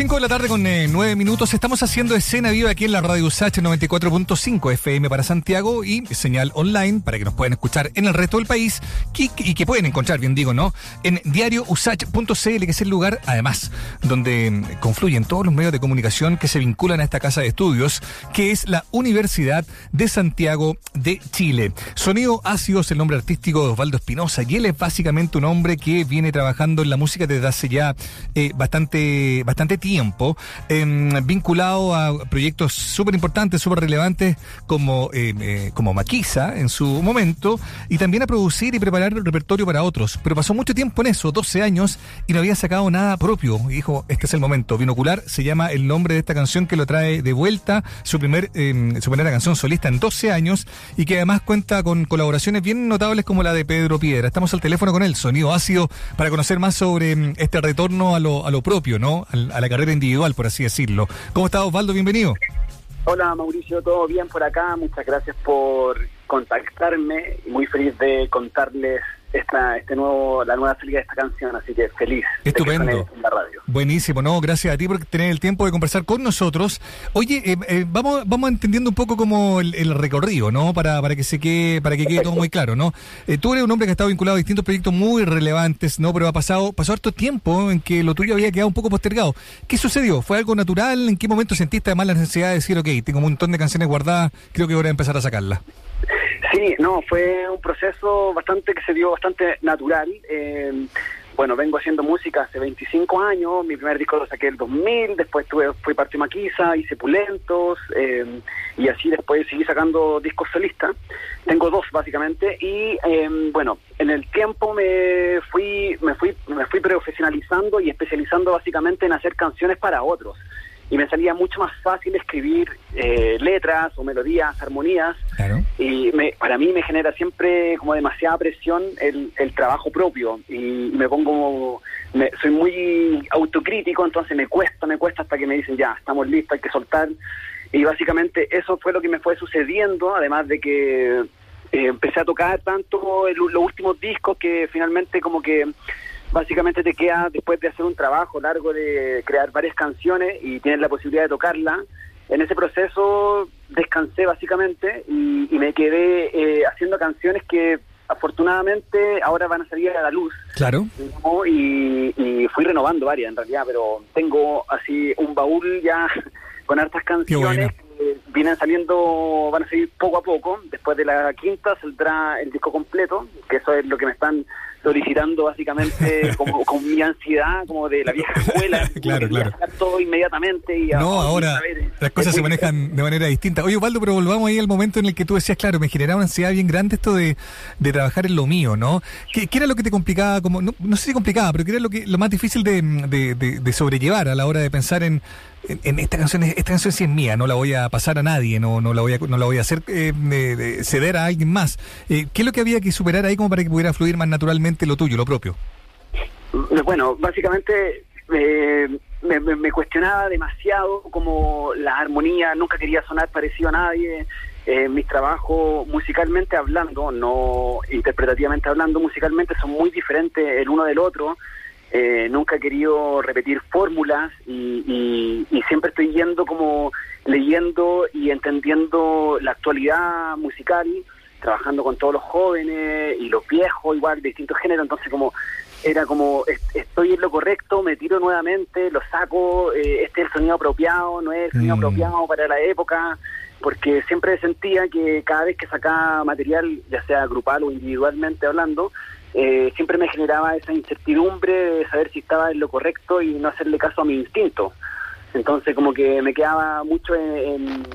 5 de la tarde con 9 minutos. Estamos haciendo escena viva aquí en la radio USACH 94.5 FM para Santiago y señal online para que nos puedan escuchar en el resto del país y, y que pueden encontrar, bien digo, ¿no? En diariousach.cl, que es el lugar, además, donde mm, confluyen todos los medios de comunicación que se vinculan a esta casa de estudios, que es la Universidad de Santiago de Chile. Sonido Ácido es el nombre artístico de Osvaldo Espinosa y él es básicamente un hombre que viene trabajando en la música desde hace ya eh, bastante, bastante tiempo tiempo, em, vinculado a proyectos súper importantes, súper relevantes como, eh, eh, como Maquisa en su momento, y también a producir y preparar el repertorio para otros. Pero pasó mucho tiempo en eso, 12 años, y no había sacado nada propio. Y dijo, este es el momento. Binocular se llama el nombre de esta canción que lo trae de vuelta, su, primer, em, su primera canción solista en 12 años, y que además cuenta con colaboraciones bien notables como la de Pedro Piedra. Estamos al teléfono con él, Sonido Ácido, para conocer más sobre este retorno a lo, a lo propio, ¿no? A la carrera individual, por así decirlo. ¿Cómo está Osvaldo? Bienvenido. Hola Mauricio, ¿todo bien por acá? Muchas gracias por contactarme muy feliz de contarles esta, este nuevo, la nueva salida de esta canción, así que feliz de que Estupendo. en la radio. Buenísimo, no, gracias a ti por tener el tiempo de conversar con nosotros. Oye, eh, eh, vamos, vamos entendiendo un poco como el, el recorrido, ¿no? Para, para que se quede, para que quede todo muy claro, ¿no? Eh, tú eres un hombre que ha estado vinculado a distintos proyectos muy relevantes, ¿no? Pero ha pasado, pasó harto tiempo en que lo tuyo había quedado un poco postergado. ¿Qué sucedió? ¿Fue algo natural? ¿En qué momento sentiste además la necesidad de decir, ok, tengo un montón de canciones guardadas, creo que ahora de empezar a sacarlas? Sí, no, fue un proceso bastante que se dio bastante natural. Eh, bueno, vengo haciendo música hace 25 años, mi primer disco lo saqué en el 2000, después tuve, fui parte Maquisa, hice Pulentos, eh, y así después seguí sacando discos solistas. Tengo dos básicamente, y eh, bueno, en el tiempo me fui, me fui, me fui profesionalizando y especializando básicamente en hacer canciones para otros. Y me salía mucho más fácil escribir eh, letras o melodías, armonías, y me, para mí me genera siempre como demasiada presión el, el trabajo propio. Y me pongo me- soy muy autocrítico entonces me cuesta me cuesta hasta que me dicen ya estamos listos hay que soltar y básicamente eso fue lo que me fue sucediendo además de que eh, empecé a tocar tanto el- los últimos discos que finalmente como que básicamente te queda después de hacer un trabajo largo de crear varias canciones y tienes la posibilidad de tocarla en ese proceso descansé básicamente y, y me quedé eh, haciendo canciones que afortunadamente ahora van a salir a la luz Claro. ¿no? y, y fui renovando varias en realidad, pero tengo así un baúl ya con hartas canciones que vienen saliendo, van a salir poco a poco. Después de la quinta saldrá el disco completo, que eso es lo que me están solicitando básicamente como, con mi ansiedad, como de la vieja escuela. Claro, claro. todo inmediatamente y No, ahora las cosas se manejan de manera distinta. Oye, Osvaldo, pero volvamos ahí al momento en el que tú decías, claro, me generaba una ansiedad bien grande esto de, de trabajar en lo mío, ¿no? ¿Qué, qué era lo que te complicaba? como no, no sé si complicaba, pero qué era lo, que, lo más difícil de, de- de- de sobrellevar a la hora de pensar en, en, esta canción? Esta canción sí es mía, no la voy a pasar a nadie, no, no, la, voy a, no la voy a hacer eh, de- de ceder a alguien más. Eh, ¿Qué es lo que había que superar ahí como para que pudiera fluir más naturalmente lo tuyo, lo propio? Bueno, básicamente eh, me, me- me cuestionaba demasiado como la armonía, nunca quería sonar parecido a nadie. Eh, mis trabajos musicalmente hablando, no interpretativamente hablando, musicalmente son muy diferentes el uno del otro. Eh, nunca he querido repetir fórmulas y, y- y siempre estoy yendo como leyendo y entendiendo la actualidad musical, trabajando con todos los jóvenes y los viejos igual, de distintos géneros, entonces como era como est- estoy en lo correcto, me tiro nuevamente, lo saco, eh, este es el sonido apropiado, no es el sonido Mm. apropiado para la época, porque siempre sentía que cada vez que sacaba material, ya sea grupal o individualmente hablando, eh, siempre me generaba esa incertidumbre de saber si estaba en lo correcto y no hacerle caso a mi instinto. Entonces como que me quedaba mucho en, en-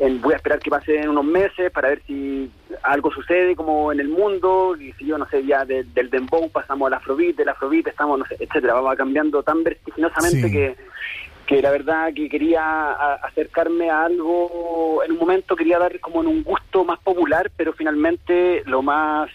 en voy a esperar que pasen unos meses para ver si algo sucede como en el mundo, y si yo no sé, ya de- del dembow pasamos al afrobeat, del afrobeat estamos, no sé, etcétera, va cambiando tan vertiginosamente Sí. que que la verdad que quería acercarme a algo, en un momento quería dar como en un gusto más popular, pero finalmente lo más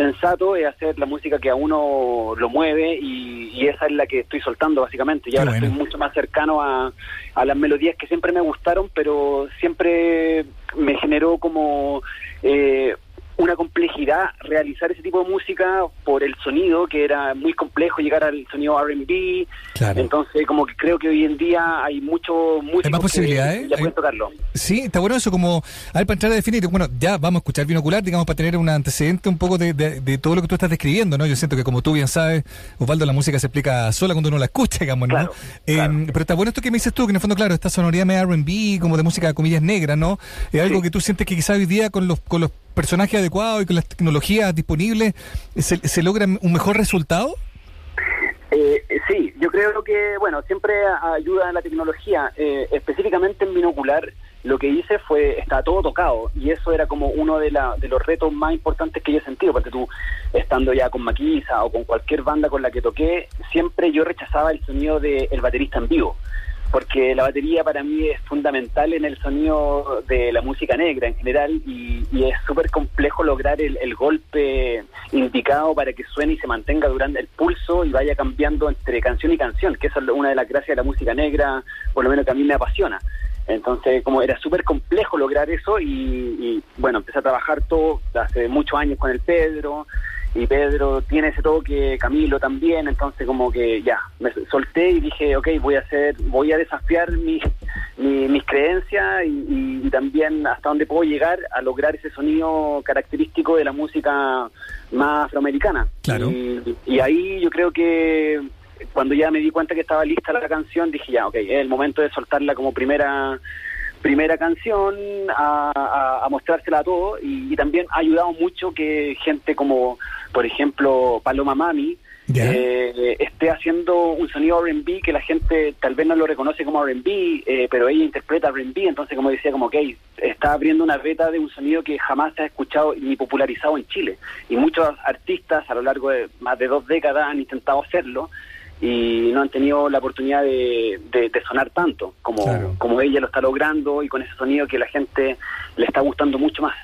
sensato es hacer la música que a uno lo mueve y, y esa es la que estoy soltando básicamente. Y ahora bueno. estoy mucho más cercano a, a las melodías que siempre me gustaron, pero siempre me generó como eh, una complejidad realizar ese tipo de música por el sonido, que era muy complejo llegar al sonido R&B. Entonces, como que creo que hoy en día hay mucho músicos Hay más que posibilidades, ya hay- pueden tocarlo. Sí, está bueno eso como, a ver, para entrar a definir, bueno, ya vamos a escuchar binocular, digamos, para tener un antecedente un poco de, de- de todo lo que tú estás describiendo, ¿no? Yo siento que como tú bien sabes, Osvaldo, la música se explica sola cuando uno la escucha, digamos, ¿no? Eh, Pero está bueno esto que me dices tú, que en el fondo, claro, esta sonoridad medio R&B, como de música, comillas, negra, ¿no? Es algo que tú sientes que quizás hoy día con los, con los personajes adecuados y con las tecnologías disponibles, ¿se, se logra un mejor resultado? Eh, sí, yo creo que, bueno, siempre ayuda la tecnología. Eh, específicamente en binocular, lo que hice fue, está todo tocado, y eso era como uno de, la, de los retos más importantes que yo he sentido, porque tú, estando ya con Maquisa o con cualquier banda con la que toqué, siempre yo rechazaba el sonido del baterista en vivo. Porque la batería para mí es fundamental en el sonido de la música negra en general y, es súper complejo lograr el, el golpe indicado para que suene y se mantenga durante el pulso y vaya cambiando entre canción y canción, que es una de las gracias de la música negra, por lo menos que a mí me apasiona. Entonces, como era súper complejo lograr eso y, y, bueno, empecé a trabajar todo hace muchos años con el Pedro y Pedro tiene ese toque, Camilo también, entonces como que ya, me solté y dije, ok, voy a hacer, voy a desafiar mi, mi- mis creencias y también hasta dónde puedo llegar a lograr ese sonido característico de la música más afroamericana. Claro. Y, y ahí yo creo que cuando ya me di cuenta que estaba lista la canción, dije ya, ok, es el momento de soltarla como primera primera canción a, a- a mostrársela a todos y, y también ha ayudado mucho que gente como, por ejemplo, Paloma Mami, eh, esté haciendo un sonido R&B que la gente tal vez no lo reconoce como R&B, eh, pero ella interpreta R&B, entonces como decía, como que está abriendo una beta de un sonido que jamás se ha escuchado ni popularizado en Chile. Y muchos artistas a lo largo de más de dos décadas han intentado hacerlo y no han tenido la oportunidad de, de- de sonar tanto como, como ella lo está logrando y con ese sonido que la gente le está gustando mucho más.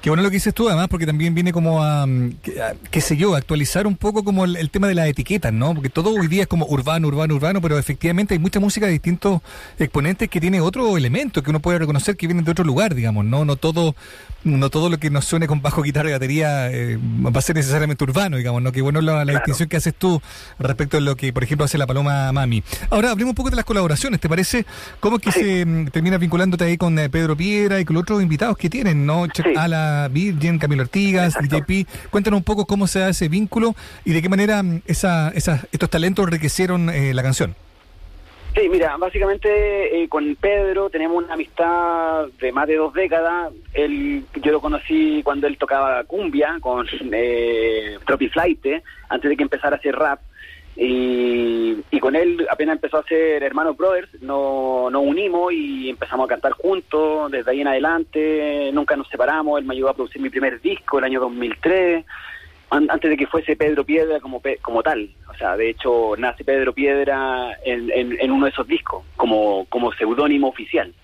Qué bueno lo que dices tú, además, porque también viene como a, mm, a- qué sé yo, actualizar un poco como el, el tema de las etiquetas, ¿no? Porque todo hoy día es como urbano, urbano, urbano, pero efectivamente hay mucha música de distintos exponentes que tiene otro elemento que uno puede reconocer que vienen de otro lugar, digamos, ¿no? No todo, no todo lo que nos suene con bajo, guitarra y batería eh, va a ser necesariamente urbano, digamos, ¿no? Que bueno la, la distinción que haces tú respecto a lo que, por ejemplo, hace la Paloma Mami. Ahora hablemos un poco de las colaboraciones, ¿te parece? ¿Cómo es que se mm, termina vinculándote ahí con eh, Pedro Piedra y con los otros invitados que tienen, ¿no? Ch- Virgen, Camilo Artigas, DJP. Cuéntanos un poco cómo se da ese vínculo y de qué manera mm, esa, esa, estos talentos enriquecieron eh, la canción. Sí, mira, básicamente eh, con Pedro tenemos una amistad de más de dos décadas. Él, yo lo conocí cuando él tocaba cumbia con eh, Tropiflight, antes de que empezara a hacer rap. Y, y con él apenas empezó a hacer Hermanos Brothers, no- nos unimos y empezamos a cantar juntos. Desde ahí en adelante, nunca nos separamos, él me ayudó a producir mi primer disco el año 2003, an- antes de que fuese Pedro Piedra como, como tal, o sea, de hecho nace Pedro Piedra en, en- en uno de esos discos como, como seudónimo oficial.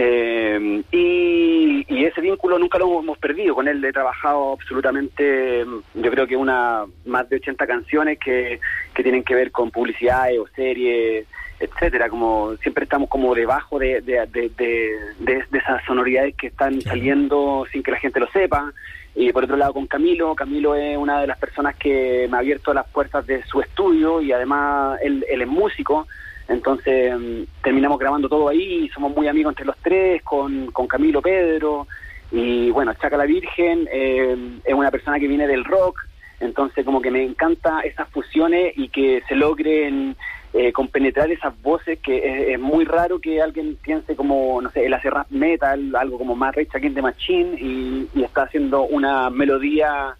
Eh, y, y ese vínculo nunca lo hemos perdido. Con él he trabajado absolutamente, mm, yo creo que una más de 80 canciones que, que tienen que ver con publicidades o series, etcétera. Como siempre estamos como debajo de, de, de, de- de- de esas sonoridades que están saliendo sin que la gente lo sepa. Y por otro lado con Camilo, Camilo es una de las personas que me ha abierto las puertas de su estudio y además él, él es músico. Entonces mm, terminamos grabando todo ahí y somos muy amigos entre los tres, con, con Camilo Pedro. Y bueno, Chaca la Virgen eh, es una persona que viene del rock, entonces como que me encanta esas fusiones y que se logren eh, compenetrar esas voces que es, muy raro que alguien piense como, no sé, él hace rap metal, algo como más Rage Against the Machine y, y está haciendo una melodía,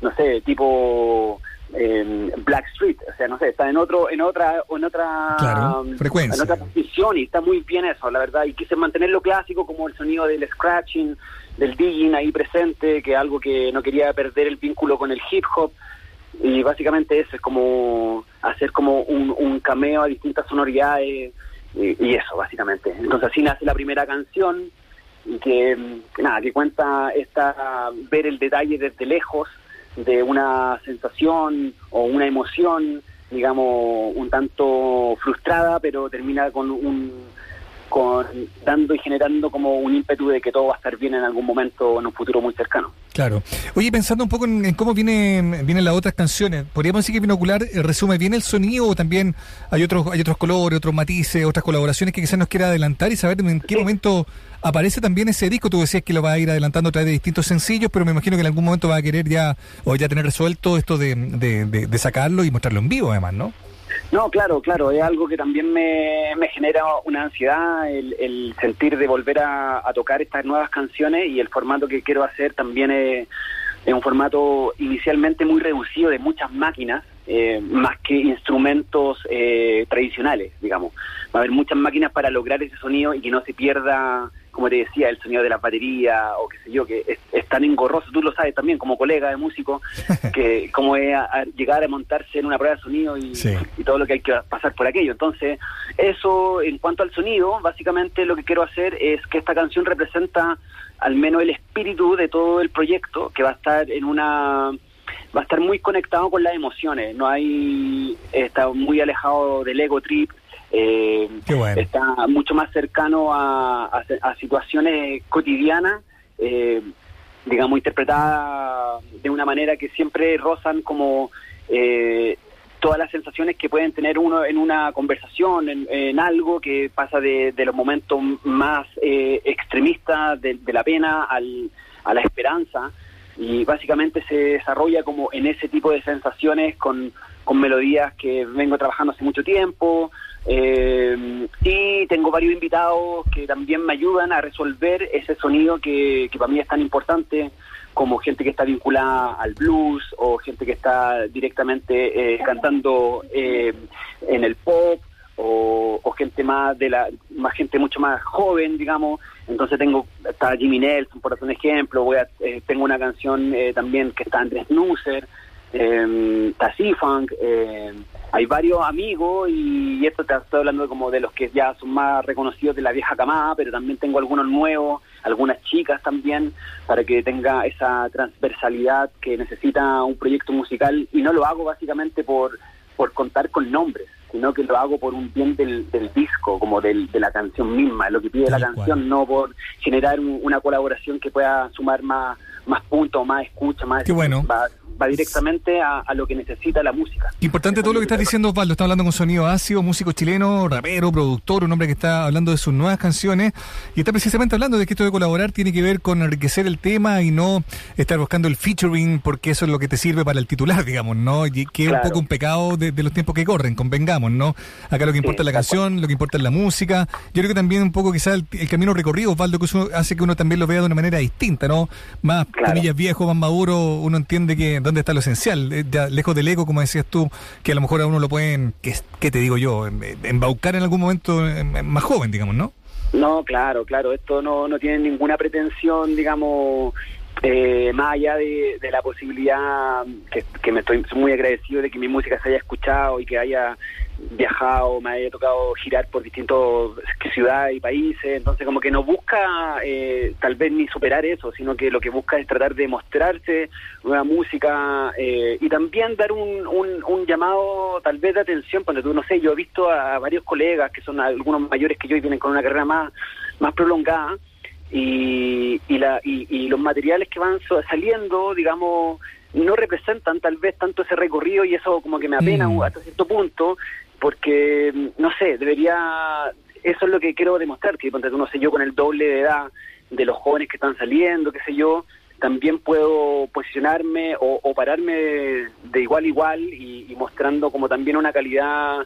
no sé, tipo eh, Black Street, o sea, no sé, está en otro, en otra, en otra, Claro, um, frecuencia. en otra posición y está muy bien eso, la verdad, y quise mantenerlo clásico como el sonido del scratching, del digging ahí presente, que es algo que no quería perder el vínculo con el hip hop y básicamente eso es como hacer como un, un cameo a distintas sonoridades y, y eso básicamente entonces así nace la primera canción y que, que nada que cuenta esta ver el detalle desde lejos de una sensación o una emoción digamos un tanto frustrada pero termina con un con dando y generando como un ímpetu de que todo va a estar bien en algún momento en un futuro muy cercano Claro. Oye, pensando un poco en, en cómo viene, vienen las otras canciones, ¿podríamos decir que Binocular eh, resume bien el sonido o también hay otros, hay otros colores, otros matices, otras colaboraciones que quizás nos quiera adelantar y saber en qué momento aparece también ese disco? Tú decías que lo va a ir adelantando a través de distintos sencillos, pero me imagino que en algún momento va a querer ya, o ya tener resuelto esto de, de, de- de sacarlo y mostrarlo en vivo además, ¿no? No, claro, claro, es algo que también me, me genera una ansiedad, el, el sentir de volver a, tocar estas nuevas canciones y el formato que quiero hacer también es, es un formato inicialmente muy reducido de muchas máquinas eh, más que instrumentos eh, tradicionales, digamos. Va a haber muchas máquinas para lograr ese sonido y que no se pierda, como te decía, el sonido de la batería o qué sé yo, que es, es tan engorroso, tú lo sabes también como colega de músico, que como es a- a llegar a montarse en una prueba de sonido y, y todo lo que hay que pasar por aquello. Entonces, eso en cuanto al sonido, básicamente lo que quiero hacer es que esta canción representa al menos el espíritu de todo el proyecto, que va a estar en una va a estar muy conectado con las emociones, no hay está muy alejado del ego trip, eh, bueno. está mucho más cercano a, a- a situaciones cotidianas, eh, digamos, interpretadas de una manera que siempre rozan como eh, todas las sensaciones que pueden tener uno en una conversación, en, en algo que pasa de, de los momentos más eh, extremistas de, de la pena al, a la esperanza y básicamente se desarrolla como en ese tipo de sensaciones con, con melodías que vengo trabajando hace mucho tiempo eh, y tengo varios invitados que también me ayudan a resolver ese sonido que, que para mí es tan importante como gente que está vinculada al blues o gente que está directamente eh, cantando eh, en el pop o, gente más de la más gente mucho más joven digamos. Entonces tengo está Jimmy Nelson por hacer un ejemplo voy a, eh, tengo una canción eh, también que está Andrés Nusser eh, está C-Funk, eh, hay varios amigos y, esto te estoy hablando como de los que ya son más reconocidos de la vieja camada, pero también tengo algunos nuevos, algunas chicas también, para que tenga esa transversalidad que necesita un proyecto musical. Y no lo hago básicamente por, por contar con nombres, sino que lo hago por un bien del, del disco, como del, de la canción misma, lo que pide la canción, no por generar un- una colaboración que pueda sumar más, más puntos, más escucha, más... Qué bueno. Va, va directamente a, a lo que necesita la música. Importante todo lo que estás diciendo, Osvaldo. Está hablando con Sonido Ácido, músico chileno, rapero, productor, un hombre que está hablando de sus nuevas canciones y está precisamente hablando de que esto de colaborar tiene que ver con enriquecer el tema y no estar buscando el featuring porque eso es lo que te sirve para el titular, digamos, ¿no? Y que es un Claro. poco un pecado de, de los tiempos que corren, convengamos, ¿no? Acá lo que importa es la canción, lo que importa es la música. Yo creo que también un poco quizás el, el camino recorrido, Osvaldo, que eso hace que uno también lo vea de una manera distinta, ¿no? Más, comillas, viejo, más maduro, uno entiende que dónde está lo esencial, eh, ya lejos del ego, como decías tú, que a lo mejor a uno lo pueden, que, ¿qué te digo yo? Em- em- Embaucar en algún momento em, más joven, digamos, ¿no? No, claro, claro, esto no, no tiene ninguna pretensión, digamos, eh, más allá de, la posibilidad que, me estoy muy agradecido de que mi música se haya escuchado y que haya viajado, me haya tocado girar por distintas ciudades y países, entonces como que no busca eh, tal vez ni superar eso, sino que lo que busca es tratar de mostrarse nueva música eh, y también dar un, un, un llamado tal vez de atención, cuando tú no sé, yo he visto a varios colegas que son algunos mayores que yo y vienen con una carrera más, más prolongada y, y, la, y, y los materiales que van saliendo, digamos, no representan tal vez tanto ese recorrido y eso como que me apena Mm. hasta cierto punto, porque, no sé, debería, eso es lo que quiero demostrar, que no sé, yo con el doble de edad de los jóvenes que están saliendo, qué sé yo, también puedo posicionarme o, o pararme de igual a igual y, y mostrando como también una calidad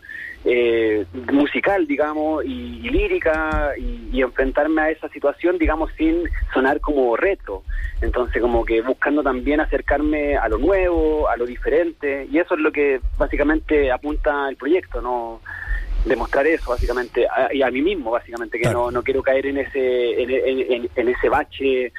eh, musical, digamos, y, y lírica y, y enfrentarme a esa situación, digamos, sin sonar como retro. Entonces, como que buscando también acercarme a lo nuevo, a lo diferente, y eso es lo que básicamente apunta el proyecto, ¿no? demostrar eso básicamente a- y a mí mismo básicamente que no, no quiero caer en ese en, en- en- en ese bache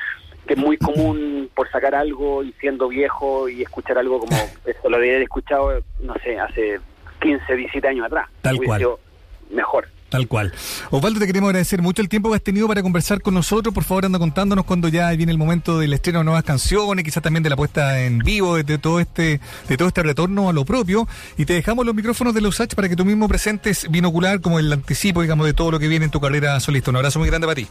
que es muy común por sacar algo y siendo viejo y escuchar algo como esto lo había escuchado no sé hace 15 17 años atrás Tal Hubiese cual. mejor Tal cual. Osvaldo, te queremos agradecer mucho el tiempo que has tenido para conversar con nosotros. Por favor, anda contándonos cuando ya viene el momento del estreno de nuevas canciones, quizás también de la puesta en vivo, de, de todo este de todo este retorno a lo propio. Y te dejamos los micrófonos de los Usach para que tú mismo presentes binocular como el anticipo, digamos, de todo lo que viene en tu carrera solista. Un abrazo muy grande para ti.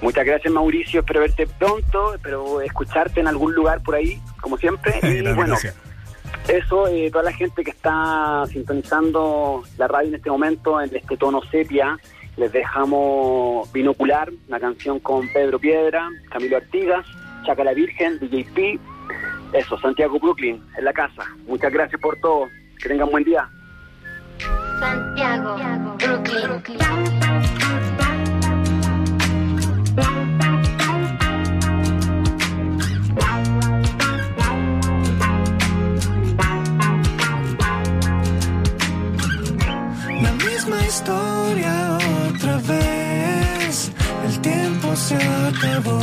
Muchas gracias Mauricio espero verte pronto espero escucharte en algún lugar por ahí como siempre y bueno gracias. Eso, eh, toda la gente que está sintonizando la radio en este momento, en este tono sepia, les dejamos Binocular, una canción con Pedro Piedra, Camilo Artigas, Chaca la Virgen, DJP. Eso, Santiago Brooklyn, en la casa. Muchas gracias por todo. Que tengan buen día. Santiago, Brooklyn. historia otra vez. El tiempo se acabó.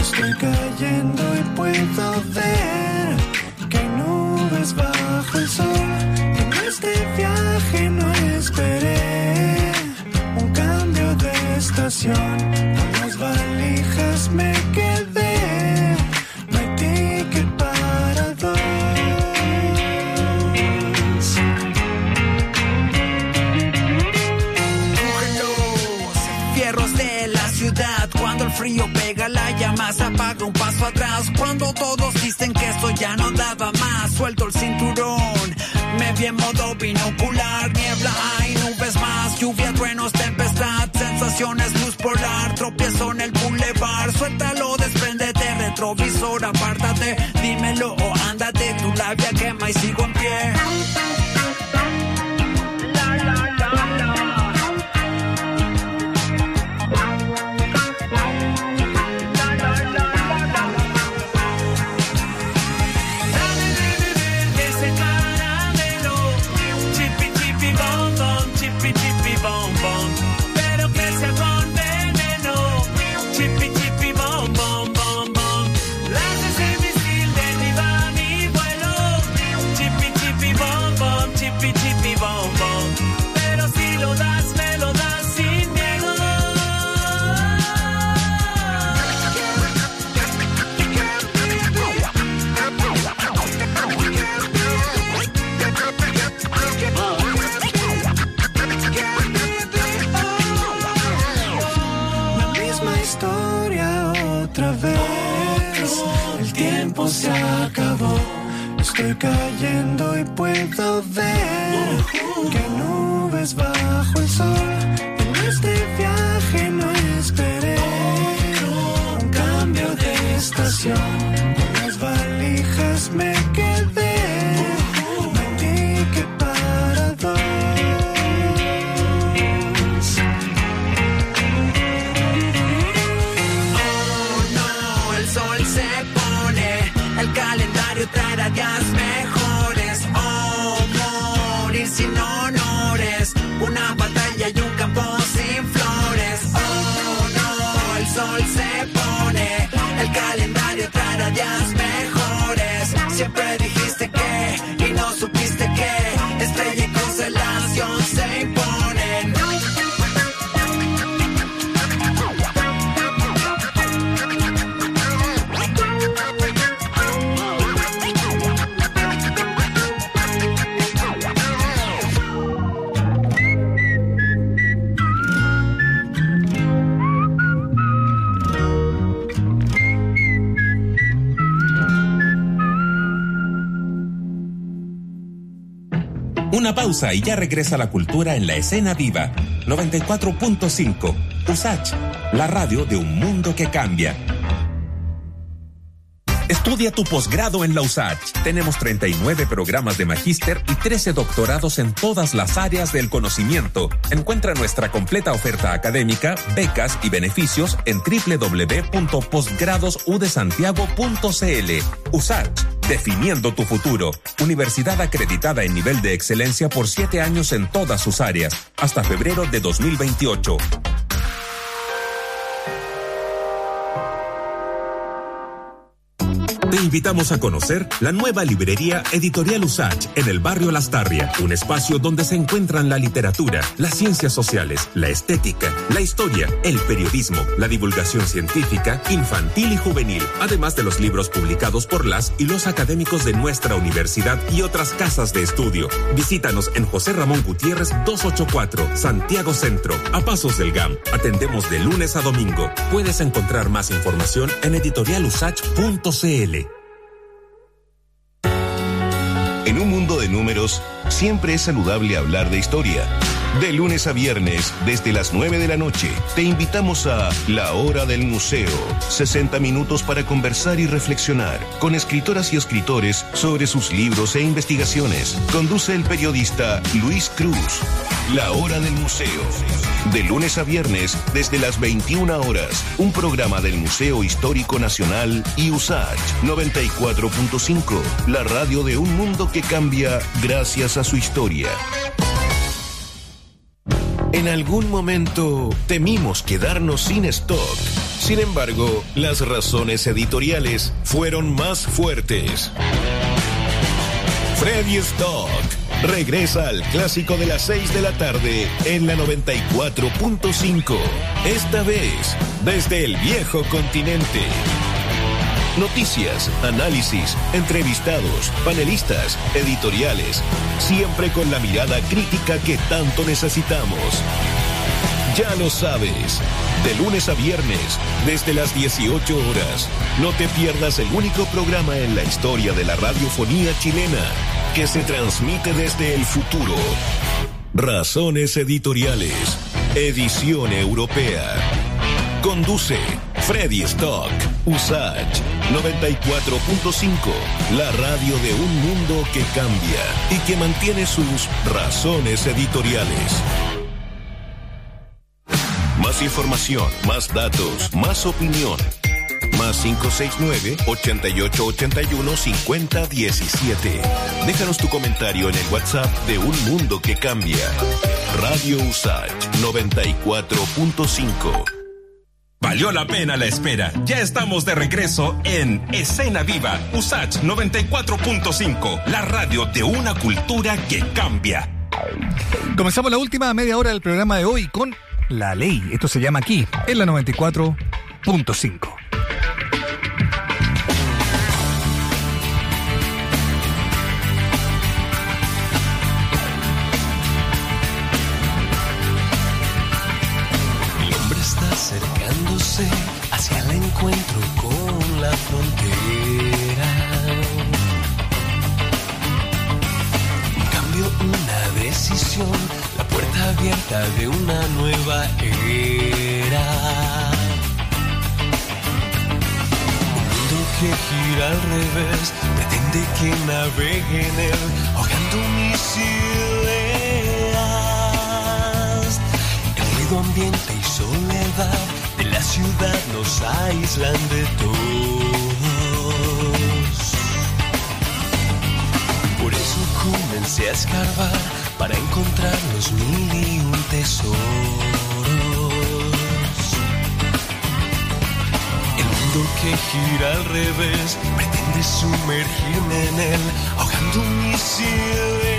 Estoy cayendo y puedo ver que nubes bajo el sol. Vi en modo binocular niebla hay nubes más lluvia truenos tempestad sensaciones luz polar tropiezo en el boulevard suéltalo despréndete retrovisor apártate dímelo o ándate tu labia quema y sigo en pie cayendo y puedo y ya regresa la cultura en la escena viva. 94.5. USACH, la radio de un mundo que cambia. Estudia tu posgrado en la USACH. Tenemos 39 programas de magíster y 13 doctorados en todas las áreas del conocimiento. Encuentra nuestra completa oferta académica, becas y beneficios en www.posgradosudesantiago.cl. USACH, definiendo tu futuro. Universidad acreditada en nivel de excelencia por 7 años en todas sus áreas, hasta febrero de 2028. Invitamos a conocer la nueva librería Editorial Usach en el barrio Las Tarria, un espacio donde se encuentran la literatura, las ciencias sociales, la estética, la historia, el periodismo, la divulgación científica, infantil y juvenil, además de los libros publicados por las y los académicos de nuestra universidad y otras casas de estudio. Visítanos en José Ramón Gutiérrez 284, Santiago Centro, a pasos del GAM. Atendemos de lunes a domingo. Puedes encontrar más información en editorialusach.cl. En un mundo de números, siempre es saludable hablar de historia. De lunes a viernes, desde las 9 de la noche, te invitamos a La Hora del Museo. 60 minutos para conversar y reflexionar con escritoras y escritores sobre sus libros e investigaciones. Conduce el periodista Luis Cruz. La Hora del Museo. De lunes a viernes, desde las 21 horas, un programa del Museo Histórico Nacional y USACH 94.5, la radio de un mundo que cambia gracias a su historia. En algún momento temimos quedarnos sin stock. Sin embargo, las razones editoriales fueron más fuertes. Freddy Stock regresa al clásico de las 6 de la tarde en la 94.5. Esta vez desde el viejo continente. Noticias, análisis, entrevistados, panelistas, editoriales, siempre con la mirada crítica que tanto necesitamos. Ya lo sabes, de lunes a viernes, desde las 18 horas, no te pierdas el único programa en la historia de la radiofonía chilena que se transmite desde el futuro. Razones Editoriales, edición europea. Conduce Freddy Stock, Usage 94.5, la radio de un mundo que cambia y que mantiene sus razones editoriales. Más información, más datos, más opinión. Más 569-8881-5017. Déjanos tu comentario en el WhatsApp de Un Mundo que Cambia. Radio Usage 94.5. Valió la pena la espera. Ya estamos de regreso en Escena Viva, USACH 94.5, la radio de una cultura que cambia. Comenzamos la última media hora del programa de hoy con La Ley. Esto se llama aquí, en la 94.5. frontera. Cambio, una decisión, la puerta abierta de una nueva era. Un mundo que gira al revés, pretende que navegue en él, ahogando mis ideas. El ruido ambiente y soledad de la ciudad nos aíslan escarbar para encontrar los mil y un tesoros. El mundo que gira al revés pretende sumergirme en él, ahogando mis ideas.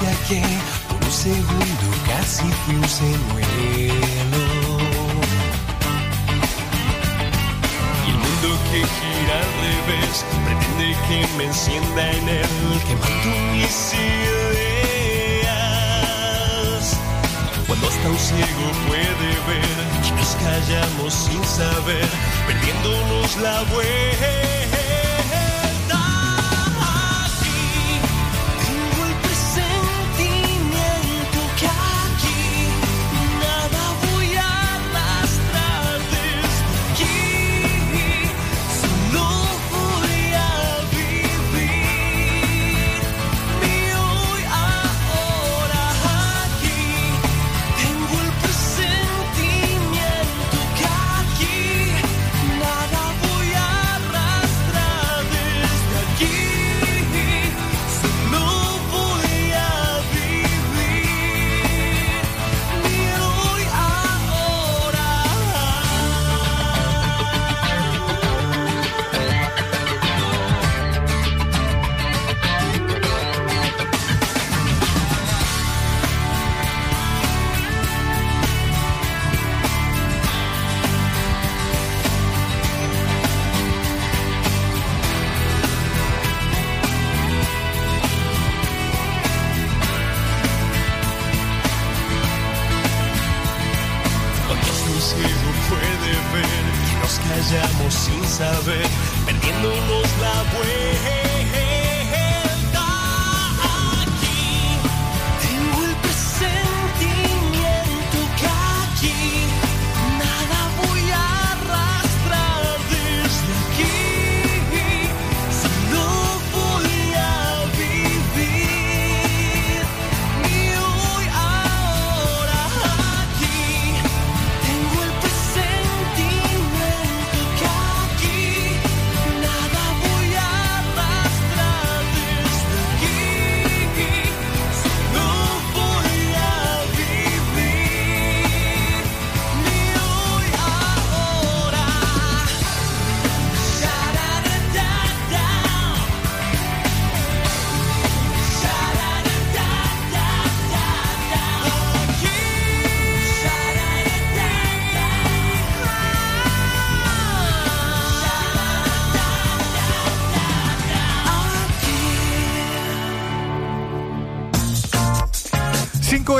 Anuncia que por un segundo casi fui un señuelo. Y el mundo que gira al revés pretende que me encienda en él, quemando mis ideas. Cuando hasta un ciego puede ver y nos callamos sin saber, perdiéndonos la vuelta.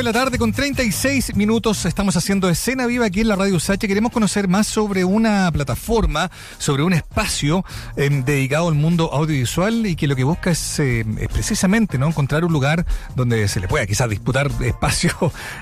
De la tarde con 36 minutos. Estamos haciendo escena viva aquí en la Radio Sache. Queremos conocer más sobre una plataforma, sobre un espacio eh, dedicado al mundo audiovisual y que lo que busca es, eh, es precisamente no encontrar un lugar donde se le pueda quizás disputar espacio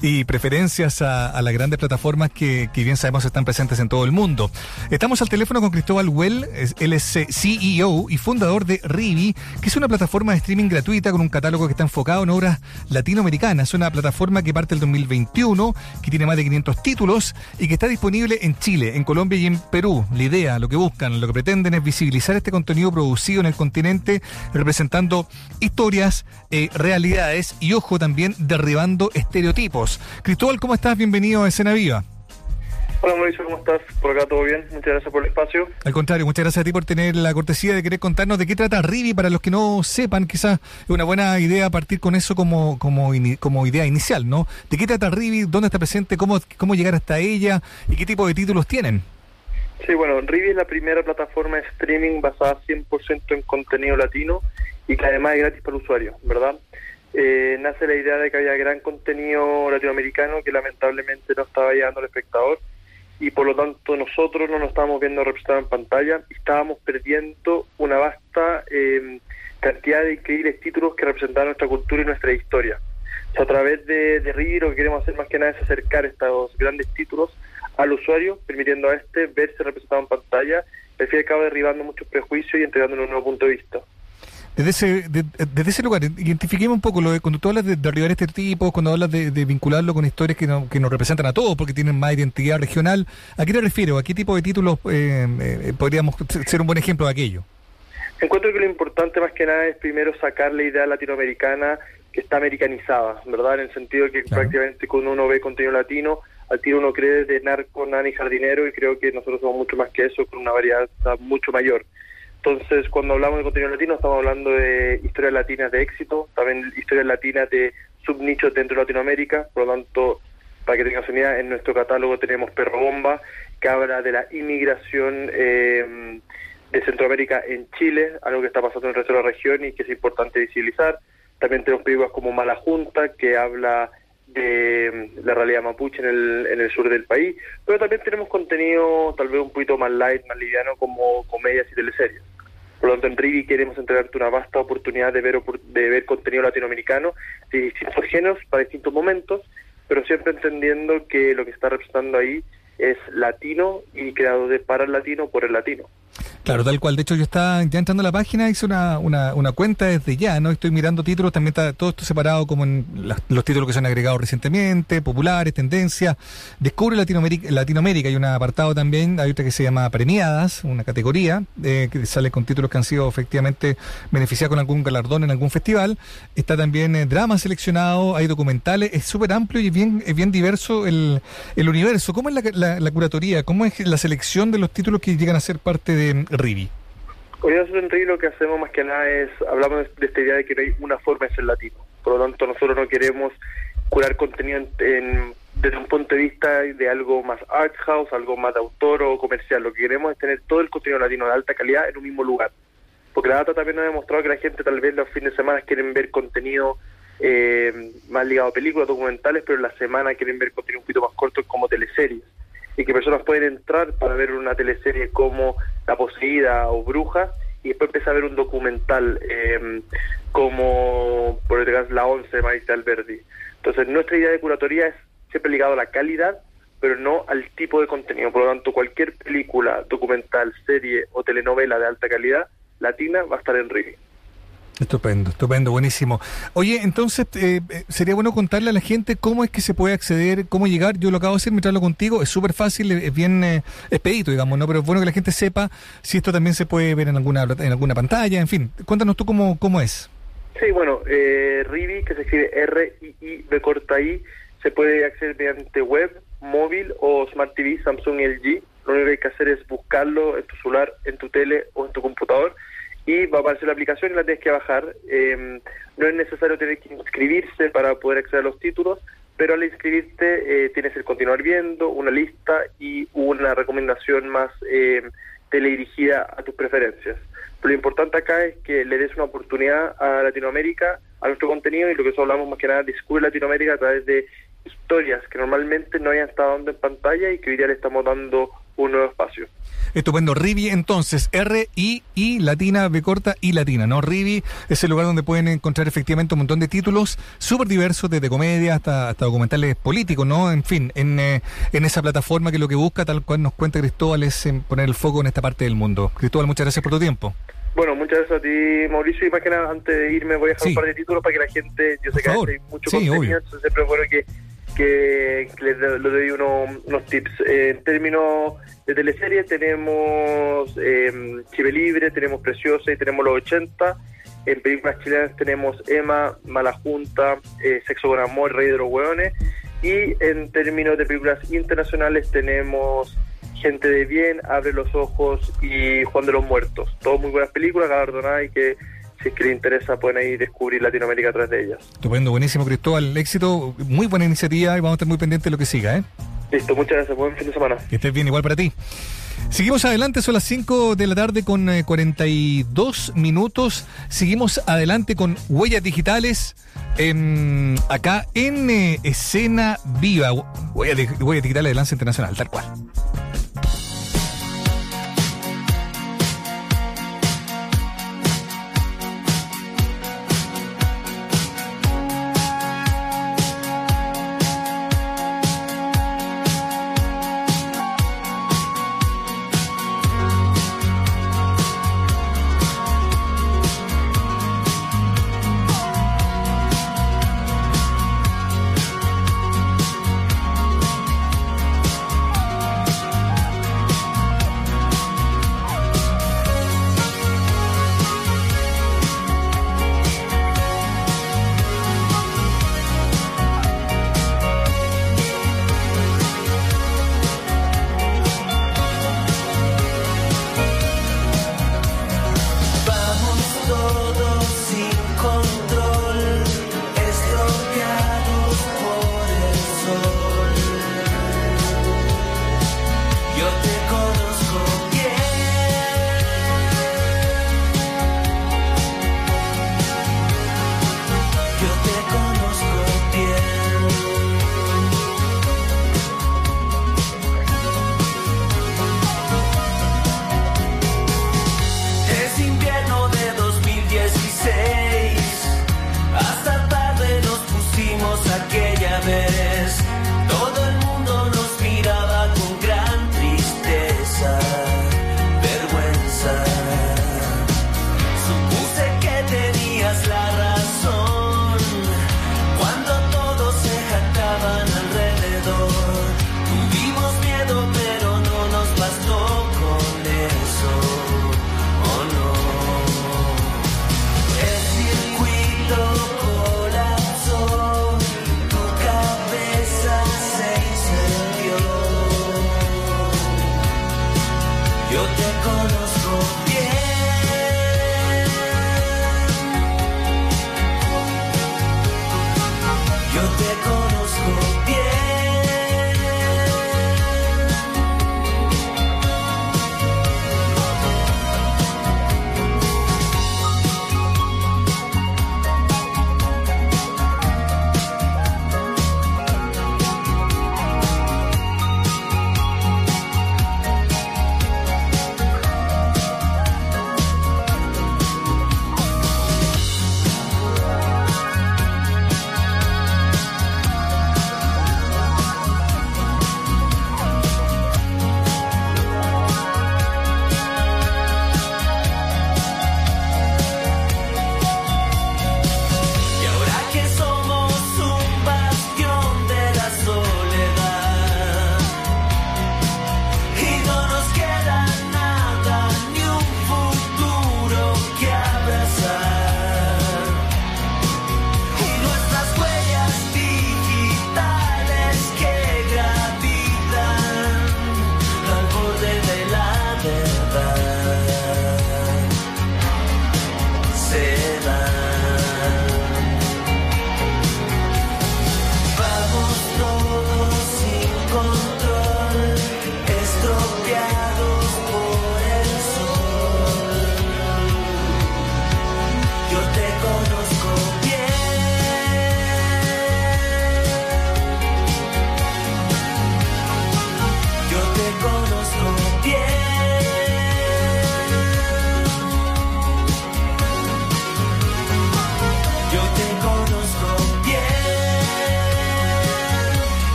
y preferencias a, las grandes plataformas que, bien sabemos están presentes en todo el mundo. Estamos al teléfono con Cristóbal Well, él es eh, CEO y fundador de Rivi, que es una plataforma de streaming gratuita con un catálogo que está enfocado en obras latinoamericanas. Una plataforma que parte el 2021, que tiene más de 500 títulos y que está disponible en Chile, en Colombia y en Perú. La idea, lo que buscan, lo que pretenden es visibilizar este contenido producido en el continente, representando historias, eh, realidades y, ojo, también derribando estereotipos. Cristóbal, ¿cómo estás? Bienvenido a Escena Viva. Hola Mauricio, ¿cómo estás? Por acá todo bien, muchas gracias por el espacio. Al contrario, muchas gracias a ti por tener la cortesía de querer contarnos de qué trata Rivi. Para los que no sepan, quizás es una buena idea partir con eso como, como, como idea inicial, ¿no? ¿De qué trata Rivi? ¿Dónde está presente? ¿Cómo, ¿Cómo llegar hasta ella? ¿Y qué tipo de títulos tienen? Sí, bueno, Rivi es la primera plataforma de streaming basada 100% en contenido latino y que además es gratis para el usuario, ¿verdad? Eh, nace la idea de que había gran contenido latinoamericano que lamentablemente no estaba llegando al espectador y por lo tanto nosotros no nos estábamos viendo representados en pantalla y estábamos perdiendo una vasta eh, cantidad de increíbles títulos que representaban nuestra cultura y nuestra historia. O sea, a través de, de lo que queremos hacer más que nada es acercar estos grandes títulos al usuario, permitiendo a este verse representado en pantalla, al fin y al derribando muchos prejuicios y entregándole un nuevo punto de vista. Desde ese, de- desde ese lugar, identifiquemos un poco lo de cuando tú hablas de derribar estereotipos, cuando hablas de, de vincularlo con historias que, no- que nos representan a todos porque tienen más identidad regional. ¿A qué te refieres? ¿A qué tipo de títulos eh, eh, podríamos ser un buen ejemplo de aquello? Encuentro que lo importante más que nada es primero sacar la idea latinoamericana que está americanizada, ¿verdad? En el sentido de que prácticamente cuando uno ve contenido latino, al tiro uno cree de narco, nana y jardinero y creo que nosotros somos mucho más que eso, con una variedad mucho mayor. Entonces, cuando hablamos de contenido latino, estamos hablando de historias latinas de éxito, también historias latinas de subnichos dentro de Latinoamérica, por lo tanto, para que tengas una idea, en nuestro catálogo tenemos Perro Bomba, que habla de la inmigración eh, de Centroamérica en Chile, algo que está pasando en el resto de la región y que es importante visibilizar. También tenemos películas como Mala Junta, que habla de la realidad mapuche en el, en el sur del país, pero también tenemos contenido tal vez un poquito más light, más liviano, como comedias y teleseries. Por lo tanto, en Rivi queremos entregarte una vasta oportunidad de ver, de ver contenido latinoamericano de distintos géneros para distintos momentos, pero siempre entendiendo que lo que está representando ahí es latino y creado de para el latino por el latino. Claro, tal cual. De hecho, yo estaba ya entrando a la página, hice una, una, una cuenta desde ya, ¿no? Estoy mirando títulos, también está todo esto separado como en las- los títulos que se han agregado recientemente, populares, tendencias. Descubre Latinoamérica, Latinoamérica, hay un apartado también, hay otra que se llama Premiadas, una categoría, eh, que sale con títulos que han sido efectivamente beneficiados con algún galardón en algún festival. Está también eh, drama seleccionado, hay documentales, es súper amplio y es bien, es bien diverso el, el universo. ¿Cómo es la, la- la curatoría? ¿Cómo es la selección de los títulos que llegan a ser parte de Rivi? Hoy nosotros en Rivi lo que hacemos más que nada es, hablamos de esta idea de que no hay una forma de ser latino. Por lo tanto, nosotros no queremos curar contenido en- en- desde un punto de vista de algo más art house, algo más de autor o comercial. Lo que queremos es tener todo el contenido latino de alta calidad en un mismo lugar. Porque la data también nos ha demostrado que la gente tal vez los fines de semana quieren ver contenido eh, más ligado a películas, documentales, pero en la semana quieren ver contenido un poquito más corto como teleseries. Y que personas pueden entrar para ver una teleserie como La Poseída o Brujas y después empezar a ver un documental eh, como por gas La Once de Maite Alberdi. Entonces nuestra idea de curatoría es siempre ligado a la calidad pero no al tipo de contenido. Por lo tanto, cualquier película, documental, serie o telenovela de alta calidad latina va a estar en Rivi. Estupendo, estupendo, buenísimo. Oye, entonces eh, eh, sería bueno contarle a la gente cómo es que se puede acceder, cómo llegar. Yo lo acabo de hacer mientras lo contigo, es súper fácil, es bien eh, expedito, digamos, ¿no? Pero es bueno que la gente sepa si esto también se puede ver en alguna en alguna pantalla, en fin. Cuéntanos tú cómo, cómo es. Sí, bueno, eh, Rivi, que se escribe R-I-I, B corta I, se puede acceder mediante web, móvil o Smart TV, Samsung LG. Lo único que hay que hacer es buscarlo en tu celular, en tu tele o en tu computador y va a aparecer la aplicación y la tienes que bajar. Eh, no es necesario tener que inscribirse para poder acceder a los títulos, pero al inscribirte eh, tienes el continuar viendo, una lista y una recomendación más eh, teledirigida a tus preferencias. Lo importante acá es que le des una oportunidad a Latinoamérica, a nuestro contenido y lo que nosotros hablamos más que nada, descubre Latinoamérica a través de historias que normalmente no hayan estado dando en pantalla y que hoy día le estamos dando un nuevo espacio. Estupendo. Rivi, entonces, R-I-I, latina, B corta y latina, ¿no? Rivi es el lugar donde pueden encontrar efectivamente un montón de títulos súper diversos, desde comedia hasta, hasta documentales políticos, ¿no? En fin, en, eh, en esa plataforma que lo que busca, tal cual nos cuenta Cristóbal, es en poner el foco en esta parte del mundo. Cristóbal, muchas gracias por tu tiempo. Bueno, muchas gracias a ti, Mauricio. Y más que nada, antes de irme, voy a dejar un par de títulos para que la gente, yo sé que hay mucho Sí, contenido, obvio. entonces siempre es bueno que, que, les doy uno- unos tips. Eh, en términos de teleseries, tenemos eh, Chive Libre, tenemos Preciosa y tenemos Los 80. En películas chilenas tenemos Emma, Mala Junta, eh, Sexo con Amor, Rey de los Hueones. Y en términos de películas internacionales tenemos Gente de Bien, Abre los Ojos y Juan de los Muertos. Todas muy buenas películas, galardonadas y que si es que les interesa pueden ahí descubrir Latinoamérica a través de ellas. Estupendo, buenísimo, Cristóbal. Éxito, muy buena iniciativa y vamos a estar muy pendientes de lo que siga, ¿eh? Listo, muchas gracias. Buen fin de semana. Que estés bien, igual para ti. Seguimos adelante, son las 5 de la tarde con eh, 42 minutos. Seguimos adelante con huellas digitales em, acá en eh, escena viva. Huellas, huellas digitales de Lanza Internacional, tal cual.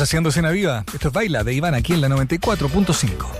Haciendo escena viva. Esto es Baila de Iván aquí en la 94.5.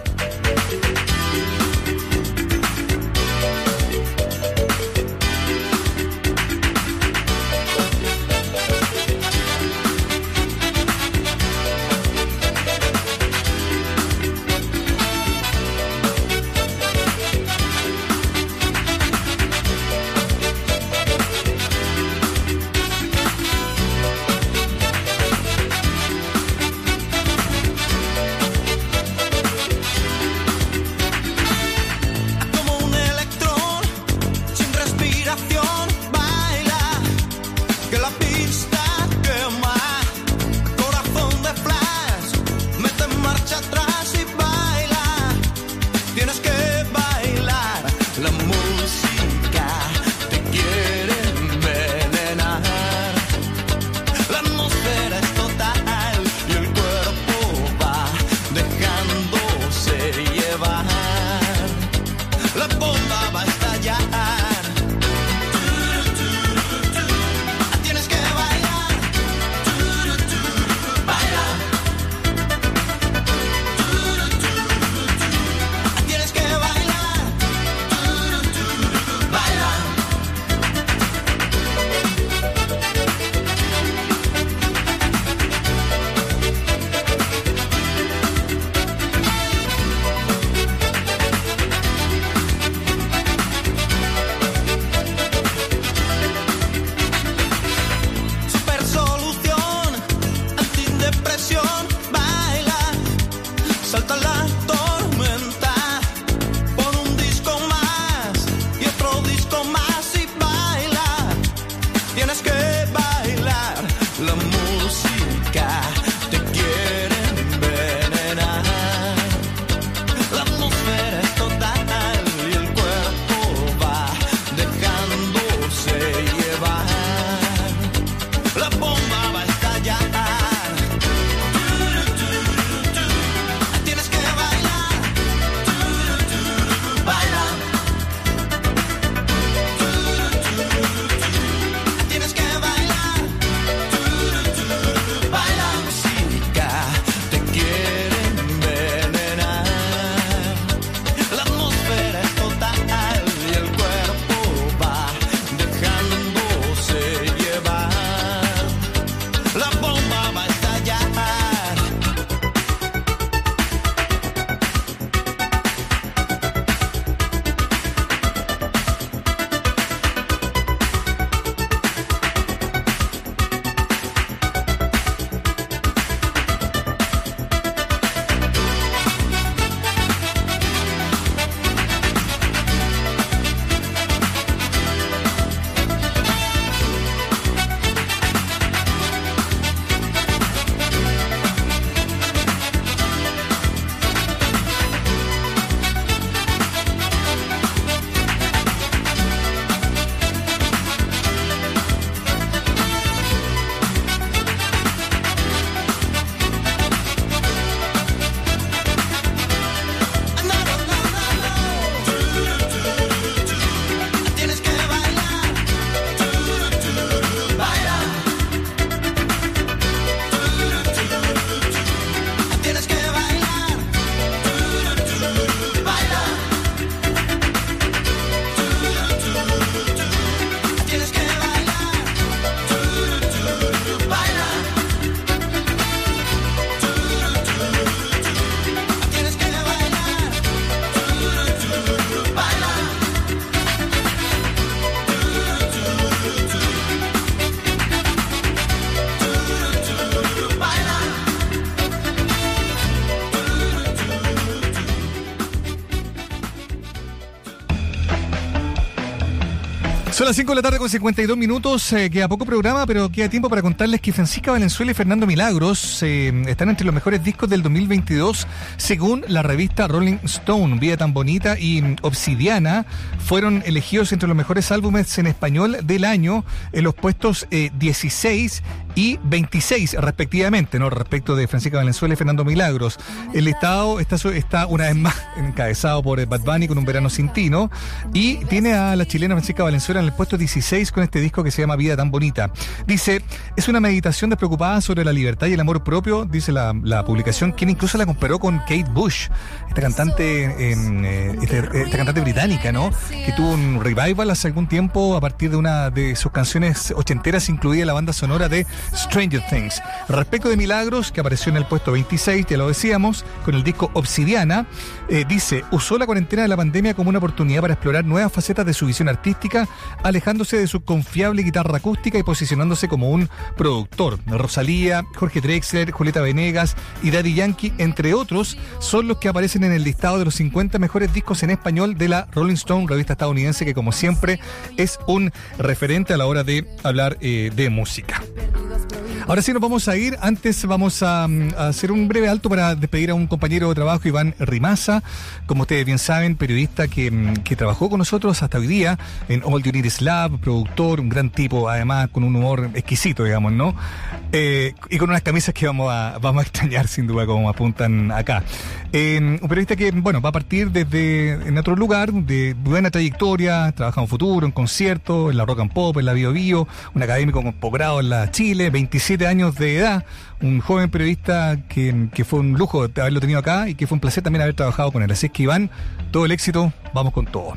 las 5 de la tarde con 52 minutos, eh, queda poco programa, pero queda tiempo para contarles que Francisca Valenzuela y Fernando Milagros eh, están entre los mejores discos del 2022, según la revista Rolling Stone. Vida tan bonita y mm, Obsidiana fueron elegidos entre los mejores álbumes en español del año en los puestos eh, 16 y 26 respectivamente, ¿no? Respecto de Francisca Valenzuela y Fernando Milagros. El listado está, está una vez más encabezado por Bad Bunny con un verano sin ¿no? Y tiene a la chilena Francisca Valenzuela en el puesto 16 con este disco que se llama Vida tan bonita. Dice, es una meditación despreocupada sobre la libertad y el amor propio, dice la publicación, quien incluso la comparó con Kate Bush, esta cantante, em, eh, este- esta cantante británica, ¿no? Que tuvo un revival hace algún tiempo a partir de una de sus canciones ochenteras, incluida la banda sonora de Stranger Things. Respecto de Milagros, que apareció en el puesto 26, ya lo decíamos, con el disco Obsidiana, eh, dice, usó la cuarentena de la pandemia como una oportunidad para explorar nuevas facetas de su visión artística, alejándose de su confiable guitarra acústica y posicionándose como un productor. Rosalía, Jorge Drexler, Julieta Venegas y Daddy Yankee, entre otros, son los que aparecen en el listado de los 50 mejores discos en español de la Rolling Stone, revista estadounidense, que como siempre es un referente a la hora de hablar eh, de música. Ahora sí nos vamos a ir. Antes vamos a, mm, a hacer un breve alto para despedir a un compañero de trabajo, Iván Rimaza. Como ustedes bien saben, periodista que, mm, que trabajó con nosotros hasta hoy día en All You Need Is Love, productor, un gran tipo, además con un humor exquisito, digamos, ¿no? Eh, y con unas camisas que vamos a, vamos a extrañar, sin duda, como apuntan acá. Eh, un periodista que, bueno, va a partir desde en otro lugar, de buena trayectoria, trabaja en futuro, en conciertos, en la rock and pop, en la bio bio, un académico con posgrado en la Chile, 27 años de edad, un joven periodista que, que fue un lujo haberlo tenido acá y que fue un placer también haber trabajado con él. Así es que Iván, todo el éxito, vamos con todo.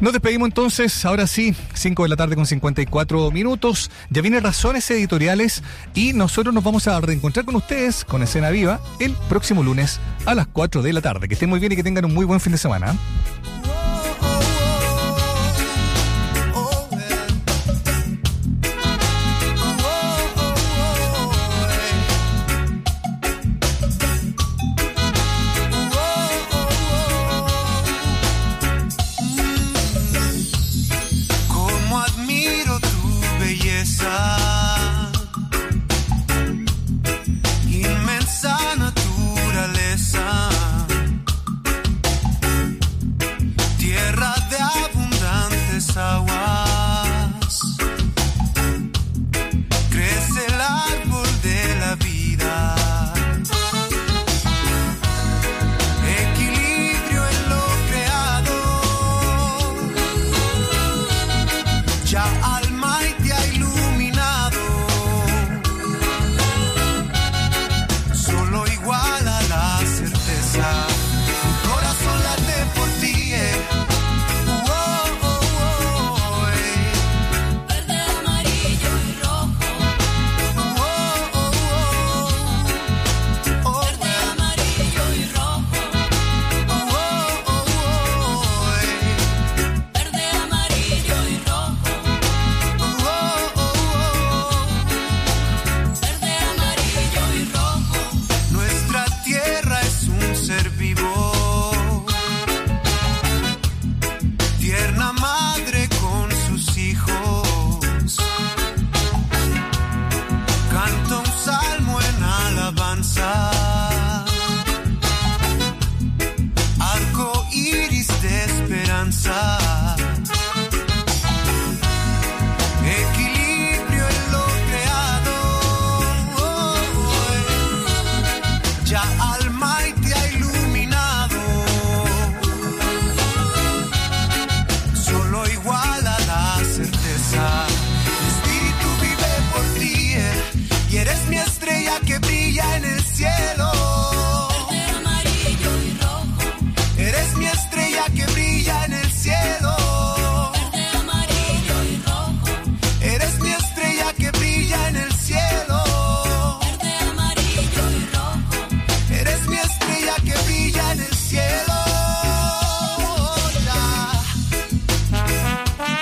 Nos despedimos entonces, ahora sí, 5 de la tarde con 54 minutos. Ya vienen razones editoriales y nosotros nos vamos a reencontrar con ustedes con Escena Viva el próximo lunes a las 4 de la tarde. Que estén muy bien y que tengan un muy buen fin de semana.